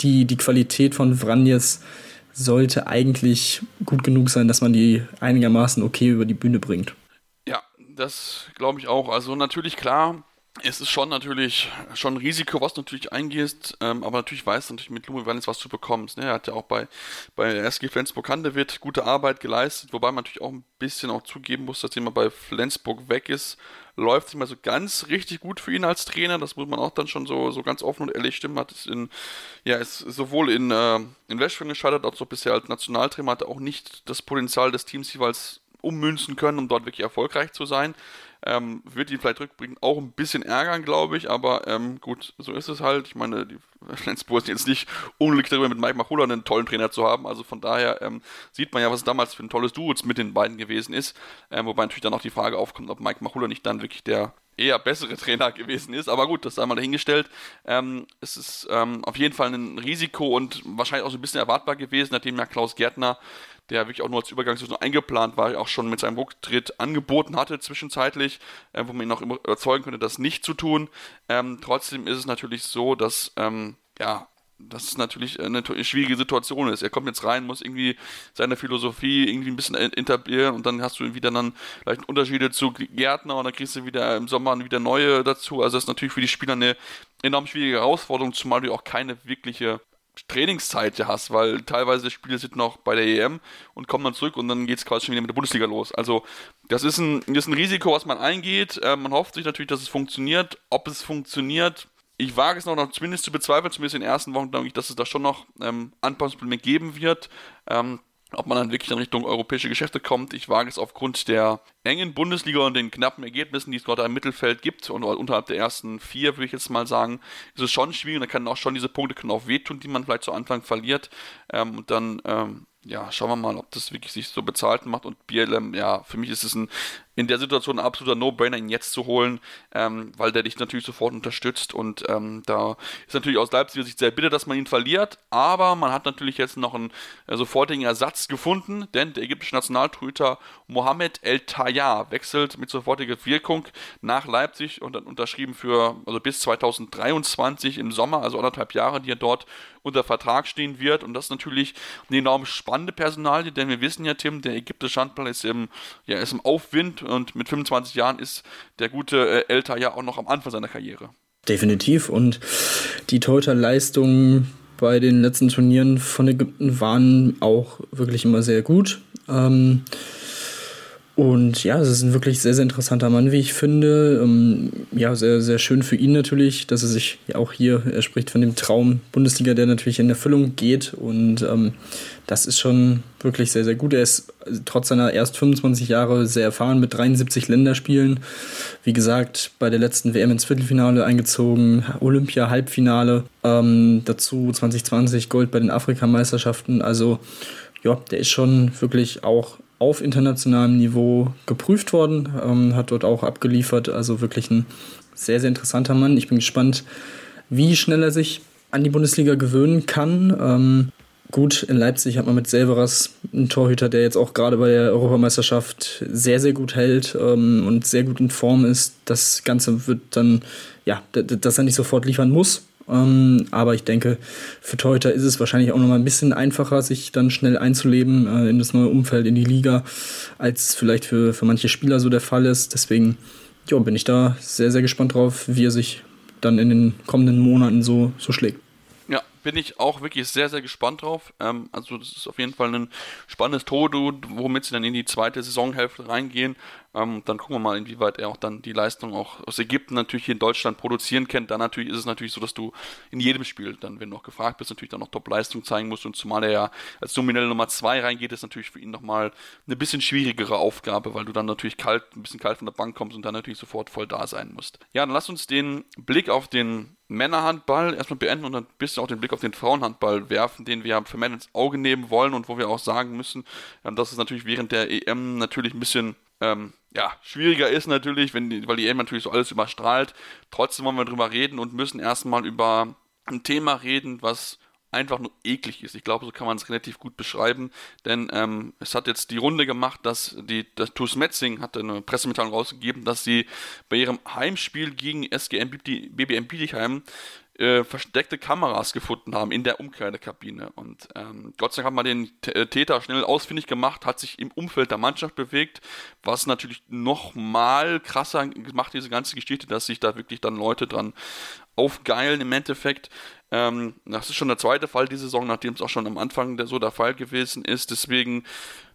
die, die Qualität von Vranjes sollte eigentlich gut genug sein, dass man die einigermaßen okay über die Bühne bringt. Ja, das glaube ich auch. Also natürlich klar, es ist schon natürlich schon ein Risiko, was du natürlich eingehst, ähm, aber natürlich weißt du natürlich mit Lume Wellens, was du bekommst. Ne? Er hat ja auch bei, bei SG Flensburg Handewitt gute Arbeit geleistet, wobei man natürlich auch ein bisschen auch zugeben muss, dass er bei Flensburg weg ist, läuft es nicht mal so ganz richtig gut für ihn als Trainer. Das muss man auch dann schon so, so ganz offen und ehrlich stimmen. Hat es in, ja, ist sowohl in, äh, in Westfalen gescheitert, als auch bisher als Nationaltrainer hatte auch nicht das Potenzial des Teams jeweils ummünzen können, um dort wirklich erfolgreich zu sein. Ähm, wird ihn vielleicht rückbringen auch ein bisschen ärgern, glaube ich, aber ähm, gut, so ist es halt. Ich meine, die (laughs) Flensburg ist jetzt nicht unglücklich darüber, mit Mike Machula einen tollen Trainer zu haben. Also von daher ähm, sieht man ja, was damals für ein tolles Duo mit den beiden gewesen ist. Ähm, wobei natürlich dann auch die Frage aufkommt, ob Mike Machula nicht dann wirklich der eher bessere (laughs) Trainer gewesen ist. Aber gut, das sei mal dahingestellt. Ähm, es ist ähm, auf jeden Fall ein Risiko und wahrscheinlich auch so ein bisschen erwartbar gewesen, nachdem ja Klaus Gärtner der wirklich auch nur als Übergangslösung eingeplant war, auch schon mit seinem Rücktritt angeboten hatte zwischenzeitlich, äh, wo man ihn auch überzeugen könnte, das nicht zu tun. Ähm, trotzdem ist es natürlich so, dass ähm, ja, dass es natürlich eine schwierige Situation ist. Er kommt jetzt rein, muss irgendwie seine Philosophie irgendwie ein bisschen etablieren und dann hast du wieder dann vielleicht Unterschiede zu Gärtner und dann kriegst du wieder im Sommer wieder neue dazu. Also das ist natürlich für die Spieler eine enorm schwierige Herausforderung, zumal du auch keine wirkliche Trainingszeit hast, weil teilweise die Spiele sind noch bei der EM und kommen dann zurück und dann geht es quasi schon wieder mit der Bundesliga los. Also das ist ein, das ist ein Risiko, was man eingeht. Äh, man hofft sich natürlich, dass es funktioniert. Ob es funktioniert, ich wage es noch, noch zumindest zu bezweifeln, zumindest in den ersten Wochen glaube ich, dass es da schon noch ähm, Anpassungsprobleme geben wird. Ähm, ob man dann wirklich in Richtung europäische Geschäfte kommt, ich wage es aufgrund der engen Bundesliga und den knappen Ergebnissen, die es gerade im Mittelfeld gibt und unterhalb der ersten vier, würde ich jetzt mal sagen, ist es schon schwierig. Da können auch schon diese Punkte können auch wehtun, die man vielleicht zu Anfang verliert. Ähm, und dann, ähm, ja, schauen wir mal, ob das wirklich sich so bezahlt macht. Und BLM, ja, für mich ist es ein in der Situation ein absoluter No-Brainer, ihn jetzt zu holen, ähm, weil der dich natürlich sofort unterstützt und ähm, da ist natürlich aus Leipziger Sicht sehr bitter, dass man ihn verliert, aber man hat natürlich jetzt noch einen äh, sofortigen Ersatz gefunden, denn der ägyptische Nationaltorhüter Mohamed El Tayyar wechselt mit sofortiger Wirkung nach Leipzig und dann unterschrieben für, also bis 2023 im Sommer, also anderthalb Jahre, die er dort unter Vertrag stehen wird und das ist natürlich eine enorm spannende Personalie, denn wir wissen ja, Tim, der ägyptische Handball ist im, ja, ist im Aufwind und mit 25 Jahren ist der gute äh, Elter ja auch noch am Anfang seiner Karriere. Definitiv und die Torhüterleistungen bei den letzten Turnieren von Ägypten waren auch wirklich immer sehr gut. Ähm, und ja, es ist ein wirklich sehr, sehr interessanter Mann, wie ich finde. Ähm, ja, sehr, sehr schön für ihn natürlich, dass er sich auch hier, er spricht von dem Traum Bundesliga, der natürlich in Erfüllung geht. Und ähm, das ist schon wirklich sehr, sehr gut. Er ist trotz seiner erst 25 Jahre sehr erfahren mit 73 Länderspielen. Wie gesagt, bei der letzten WM ins Viertelfinale eingezogen, Olympia-Halbfinale. Ähm, dazu 2020 Gold bei den Afrikameisterschaften. Also ja, der ist schon wirklich auch auf internationalem Niveau geprüft worden, ähm, hat dort auch abgeliefert. Also wirklich ein sehr, sehr interessanter Mann. Ich bin gespannt, wie schnell er sich an die Bundesliga gewöhnen kann. Ähm, Gut, in Leipzig hat man mit Selveras einen Torhüter, der jetzt auch gerade bei der Europameisterschaft sehr, sehr gut hält ähm, und sehr gut in Form ist. Das Ganze wird dann, ja, dass er nicht sofort liefern muss. Ähm, aber ich denke, für Torhüter ist es wahrscheinlich auch nochmal ein bisschen einfacher, sich dann schnell einzuleben äh, in das neue Umfeld, in die Liga, als vielleicht für, für manche Spieler so der Fall ist. Deswegen jo, bin ich da sehr, sehr gespannt drauf, wie er sich dann in den kommenden Monaten so, so schlägt bin ich auch wirklich sehr, sehr gespannt drauf. Ähm, also das ist auf jeden Fall ein spannendes Todo, womit sie dann in die zweite Saisonhälfte reingehen. Ähm, dann gucken wir mal, inwieweit er auch dann die Leistung auch aus Ägypten natürlich hier in Deutschland produzieren kennt. Dann natürlich ist es natürlich so, dass du in jedem Spiel, dann, wenn du noch gefragt bist, natürlich dann noch Top-Leistung zeigen musst. Und zumal er ja als nominelle Nummer 2 reingeht, ist natürlich für ihn nochmal eine bisschen schwierigere Aufgabe, weil du dann natürlich kalt, ein bisschen kalt von der Bank kommst und dann natürlich sofort voll da sein musst. Ja, dann lass uns den Blick auf den Männerhandball erstmal beenden und dann ein bisschen auch den Blick auf den Frauenhandball werfen, den wir vermehrt ins Auge nehmen wollen und wo wir auch sagen müssen, dass es natürlich während der EM natürlich ein bisschen ähm, ja, schwieriger ist natürlich, wenn weil die EM natürlich so alles überstrahlt. Trotzdem wollen wir drüber reden und müssen erstmal über ein Thema reden, was einfach nur eklig ist. Ich glaube, so kann man es relativ gut beschreiben, denn ähm, es hat jetzt die Runde gemacht, dass die das TuS Metzing hat eine Pressemitteilung rausgegeben, dass sie bei ihrem Heimspiel gegen SGM BBM Bietigheim äh, versteckte Kameras gefunden haben in der Umkleidekabine. Und ähm, Gott sei Dank hat man den äh, Täter schnell ausfindig gemacht, hat sich im Umfeld der Mannschaft bewegt, was natürlich nochmal krasser gemacht, diese ganze Geschichte, dass sich da wirklich dann Leute dran aufgeilen im Endeffekt. Ähm, das ist schon der zweite Fall diese Saison, nachdem es auch schon am Anfang der, so der Fall gewesen ist. Deswegen,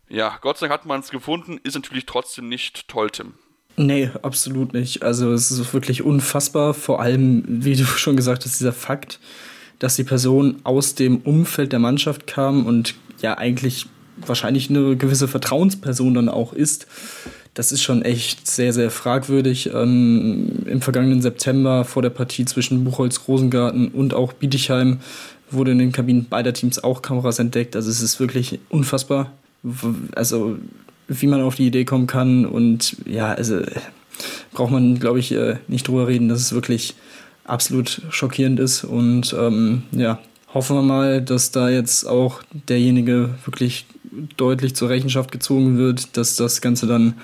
ja, Gott sei Dank hat man es gefunden, ist natürlich trotzdem nicht toll, Tim. Nee, absolut nicht. Also es ist wirklich unfassbar, vor allem, wie du (laughs) schon gesagt hast, dieser Fakt, dass die Person aus dem Umfeld der Mannschaft kam und ja eigentlich wahrscheinlich eine gewisse Vertrauensperson dann auch ist. Das ist schon echt sehr, sehr fragwürdig. Ähm, Im vergangenen September vor der Partie zwischen Buchholz-Rosengarten und auch Bietigheim wurde in den Kabinen beider Teams auch Kameras entdeckt. Also es ist wirklich unfassbar. Also wie man auf die Idee kommen kann. Und ja, also braucht man, glaube ich, äh, nicht drüber reden, dass es wirklich absolut schockierend ist. Und ähm, ja, hoffen wir mal, dass da jetzt auch derjenige wirklich deutlich zur Rechenschaft gezogen wird, dass das Ganze dann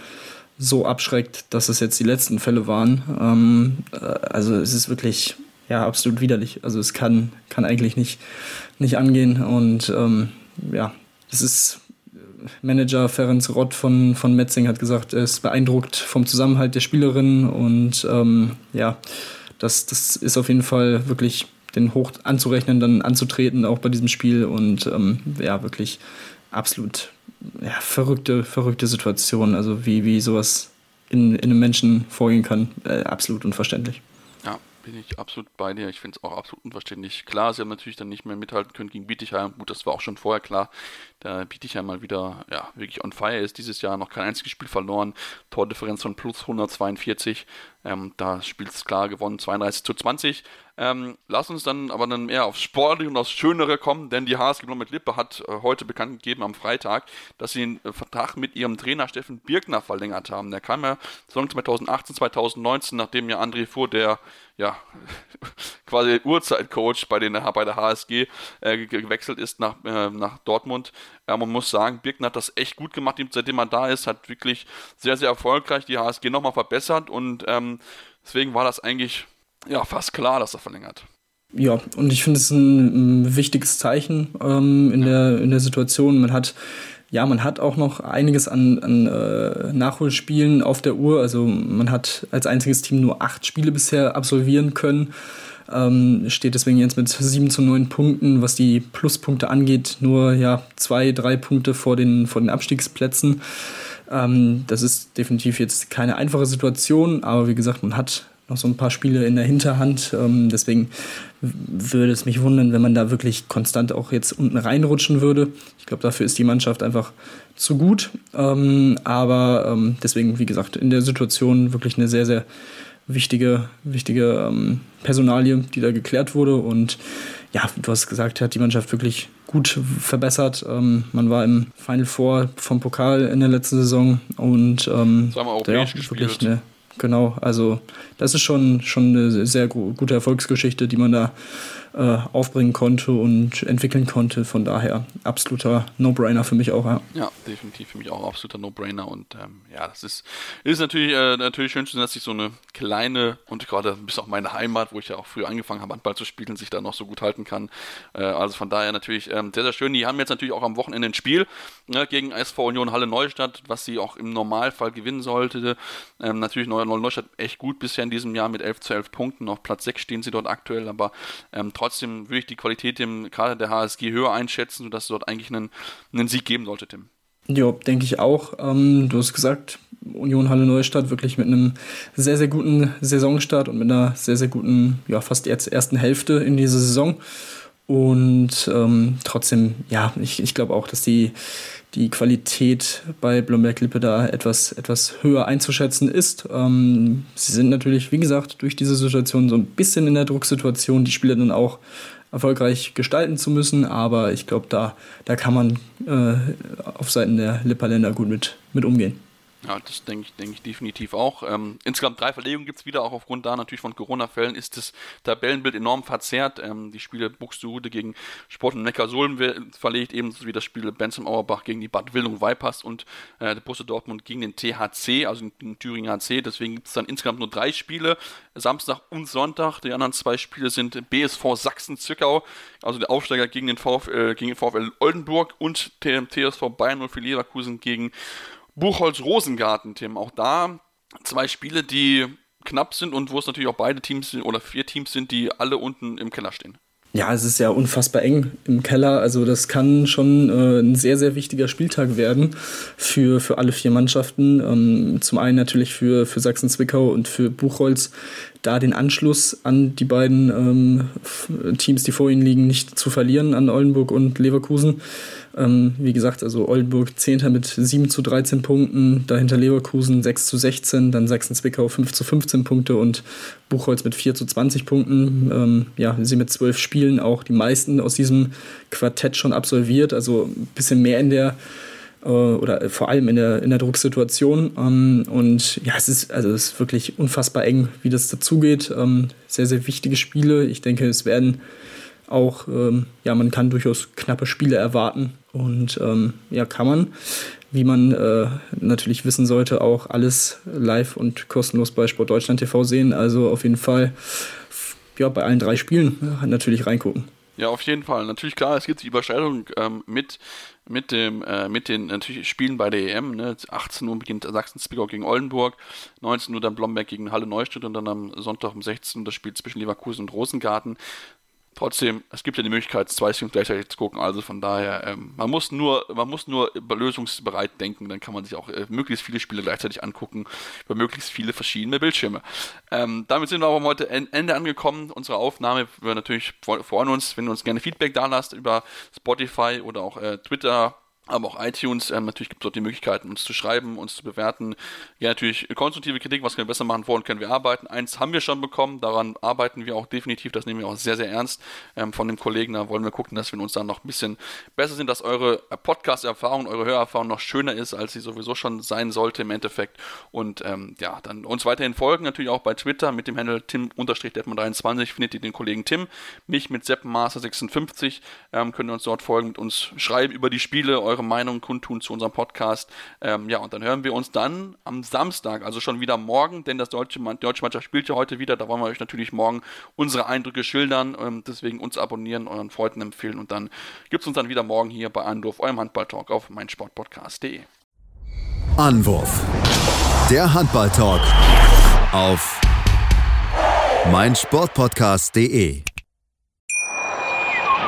so abschreckt, dass es jetzt die letzten Fälle waren. Ähm, äh, also es ist wirklich ja absolut widerlich. Also es kann, kann eigentlich nicht, nicht angehen. Und ähm, ja, es ist Manager Ferenc Rott von, von Metzing hat gesagt, er ist beeindruckt vom Zusammenhalt der Spielerinnen und ähm, ja, das, das ist auf jeden Fall wirklich den hoch anzurechnen, dann anzutreten, auch bei diesem Spiel und ähm, ja, wirklich absolut ja, verrückte, verrückte Situation, also wie, wie sowas in, in einem Menschen vorgehen kann, äh, absolut unverständlich bin ich absolut bei dir. Ich finde es auch absolut unverständlich. Klar, sie haben natürlich dann nicht mehr mithalten können gegen Bietigheim. Gut, das war auch schon vorher klar. Da Bietigheim mal wieder ja, wirklich on fire ist. Dieses Jahr noch kein einziges Spiel verloren. Tordifferenz von plus 142. Ähm, da spielt es klar gewonnen, 32 zu 20. Ähm, lass uns dann aber dann eher aufs Sportliche und aufs Schönere kommen, denn die HSG mit Lippe hat äh, heute bekannt gegeben am Freitag, dass sie den äh, Vertrag mit ihrem Trainer Steffen Birkner verlängert haben. Der kam ja Saison 2018, 2019, nachdem ja André Fuhr, der ja (laughs) quasi Urzeitcoach bei, den, bei der HSG äh, gewechselt ist nach, äh, nach Dortmund. Man muss sagen, Birkner hat das echt gut gemacht, seitdem er da ist, hat wirklich sehr, sehr erfolgreich die HSG nochmal verbessert und ähm, deswegen war das eigentlich ja fast klar, dass er verlängert. Ja, und ich finde es ein, ein, wichtiges Zeichen ähm, in, der, in der Situation. Man hat ja, man hat auch noch einiges an, an äh, Nachholspielen auf der Uhr. Also man hat als einziges Team nur acht Spiele bisher absolvieren können. Ähm, steht deswegen jetzt mit 7 zu 9 Punkten, was die Pluspunkte angeht, nur ja zwei, drei Punkte vor den, vor den Abstiegsplätzen. Ähm, das ist definitiv jetzt keine einfache Situation, aber wie gesagt, man hat noch so ein paar Spiele in der Hinterhand. Ähm, deswegen würde es mich wundern, wenn man da wirklich konstant auch jetzt unten reinrutschen würde. Ich glaube, dafür ist die Mannschaft einfach zu gut. Ähm, aber ähm, deswegen, wie gesagt, in der Situation wirklich eine sehr, sehr wichtige, wichtige ähm, Personalie, die da geklärt wurde. Und ja, du hast gesagt, hat die Mannschaft wirklich gut verbessert. Ähm, man war im Final Four vom Pokal in der letzten Saison und ähm, das haben wir auch ja, wirklich eine, genau, also das ist schon, schon eine sehr gute Erfolgsgeschichte, die man da äh, aufbringen konnte und entwickeln konnte. Von daher absoluter No-Brainer für mich auch. Ja. ja, definitiv für mich auch absoluter No-Brainer. Und ähm, ja, das ist, ist natürlich, äh, natürlich schön, dass sich so eine kleine und gerade bis auch meine Heimat, wo ich ja auch früher angefangen habe, Handball zu spielen, sich da noch so gut halten kann. Äh, also von daher natürlich ähm, sehr, sehr schön. Die haben jetzt natürlich auch am Wochenende ein Spiel ne, gegen SV Union Halle Neustadt, was sie auch im Normalfall gewinnen sollte. Ähm, natürlich Neustadt echt gut bisher in diesem Jahr mit 11 zu 11 Punkten. Auf Platz 6 stehen sie dort aktuell, aber ähm, trotzdem würde ich die Qualität im Kader der HSG höher einschätzen, sodass es dort eigentlich einen, einen Sieg geben sollte, Tim. Ja, denke ich auch. Ähm, du hast gesagt, Union Halle Neustadt wirklich mit einem sehr, sehr guten Saisonstart und mit einer sehr, sehr guten, ja, fast ersten Hälfte in dieser Saison. Und ähm, trotzdem, ja, ich, ich glaube auch, dass die, die Qualität bei Blomberg-Lippe da etwas, etwas höher einzuschätzen ist. Ähm, sie sind natürlich, wie gesagt, durch diese Situation so ein bisschen in der Drucksituation, die Spieler dann auch erfolgreich gestalten zu müssen, aber ich glaube, da, da kann man äh, auf Seiten der Lipperländer gut mit, mit umgehen. Ja, das denke ich, denke ich definitiv auch. Ähm, insgesamt drei Verlegungen gibt es wieder, auch aufgrund da natürlich von Corona-Fällen ist das Tabellenbild enorm verzerrt. Ähm, die Spiele Buxtehude gegen Sport und Neckarsulm verlegt, ebenso wie das Spiel Bensheim Auerbach gegen die Bad Wildung Vipers und äh, der Busse Dortmund gegen den THC, also den Thüringer HC. Deswegen gibt es dann insgesamt nur drei Spiele, Samstag und Sonntag. Die anderen zwei Spiele sind BSV Sachsen-Zwickau, also der Aufsteiger gegen den, VfL, gegen den VfL Oldenburg und TSV Bayern 04 Leverkusen gegen Buchholz-Rosengarten, Tim. Auch da zwei Spiele, die knapp sind und wo es natürlich auch beide Teams sind oder vier Teams sind, die alle unten im Keller stehen. Ja, es ist ja unfassbar eng im Keller. Also das kann schon äh, ein sehr, sehr wichtiger Spieltag werden für, für alle vier Mannschaften. Ähm, zum einen natürlich für, für Sachsen-Zwickau und für Buchholz, da den Anschluss an die beiden ähm, Teams, die vor ihnen liegen, nicht zu verlieren, an Oldenburg und Leverkusen. Ähm, wie gesagt, also Oldenburg 10. mit 7 zu 13 Punkten, dahinter Leverkusen 6 zu 16, dann Sachsen-Zwickau 5 zu 15 Punkte und Buchholz mit 4 zu 20 Punkten. Ähm, ja, sie mit zwölf Spielen auch die meisten aus diesem Quartett schon absolviert, also ein bisschen mehr in der oder vor allem in der, in der Drucksituation. Ähm, und ja, es ist, also es ist wirklich unfassbar eng, wie das dazugeht. Ähm, sehr, sehr wichtige Spiele. Ich denke, es werden auch, ähm, ja, man kann durchaus knappe Spiele erwarten und ja, kann man, wie man äh, natürlich wissen sollte, auch alles live und kostenlos bei Sport Deutschland TV sehen. Also auf jeden Fall ja, bei allen drei Spielen äh, natürlich reingucken. Ja, auf jeden Fall. Natürlich klar, es gibt die Überschneidung ähm, mit mit dem äh, mit den natürlich Spielen bei der EM. Ne? 18 Uhr beginnt Sachsen-Zwickau gegen Oldenburg, 19 Uhr dann Blomberg gegen Halle Neustadt und dann am Sonntag um 16 Uhr das Spiel zwischen Leverkusen und Rosengarten. Trotzdem, es gibt ja die Möglichkeit, zwei Streams gleichzeitig zu gucken. Also von daher, ähm, man muss nur, man muss nur lösungsbereit denken. Dann kann man sich auch äh, möglichst viele Spiele gleichzeitig angucken über möglichst viele verschiedene Bildschirme. Ähm, damit sind wir aber heute Ende angekommen unserer Aufnahme. Wir natürlich freuen uns, wenn du uns gerne Feedback da lasst über Spotify oder auch äh, Twitter aber auch iTunes. Ähm, natürlich gibt es dort die Möglichkeiten, uns zu schreiben, uns zu bewerten. Ja, natürlich konstruktive Kritik, was können wir besser machen, woran können wir arbeiten. Eins haben wir schon bekommen, daran arbeiten wir auch definitiv, das nehmen wir auch sehr, sehr ernst ähm, von dem Kollegen. Da wollen wir gucken, dass wir uns dann noch ein bisschen besser sind, dass eure Podcast-Erfahrung, eure Hörerfahrung noch schöner ist, als sie sowieso schon sein sollte im Endeffekt. Und ähm, ja, dann uns weiterhin folgen, natürlich auch bei Twitter mit dem Handle tim-detman23 findet ihr den Kollegen Tim, mich mit seppenmaster56, ähm, könnt ihr uns dort folgen, mit uns schreiben über die Spiele, eure eure Meinung kundtun zu unserem Podcast. Ähm, ja, und dann hören wir uns dann am Samstag, also schon wieder morgen, denn das deutsche, deutsche Mannschaft spielt ja heute wieder. Da wollen wir euch natürlich morgen unsere Eindrücke schildern. Ähm, deswegen uns abonnieren, euren Freunden empfehlen und dann gibt es uns dann wieder morgen hier bei Anwurf, eurem Handballtalk auf meinsportpodcast.de. Anwurf. Der Handballtalk auf meinsportpodcast.de.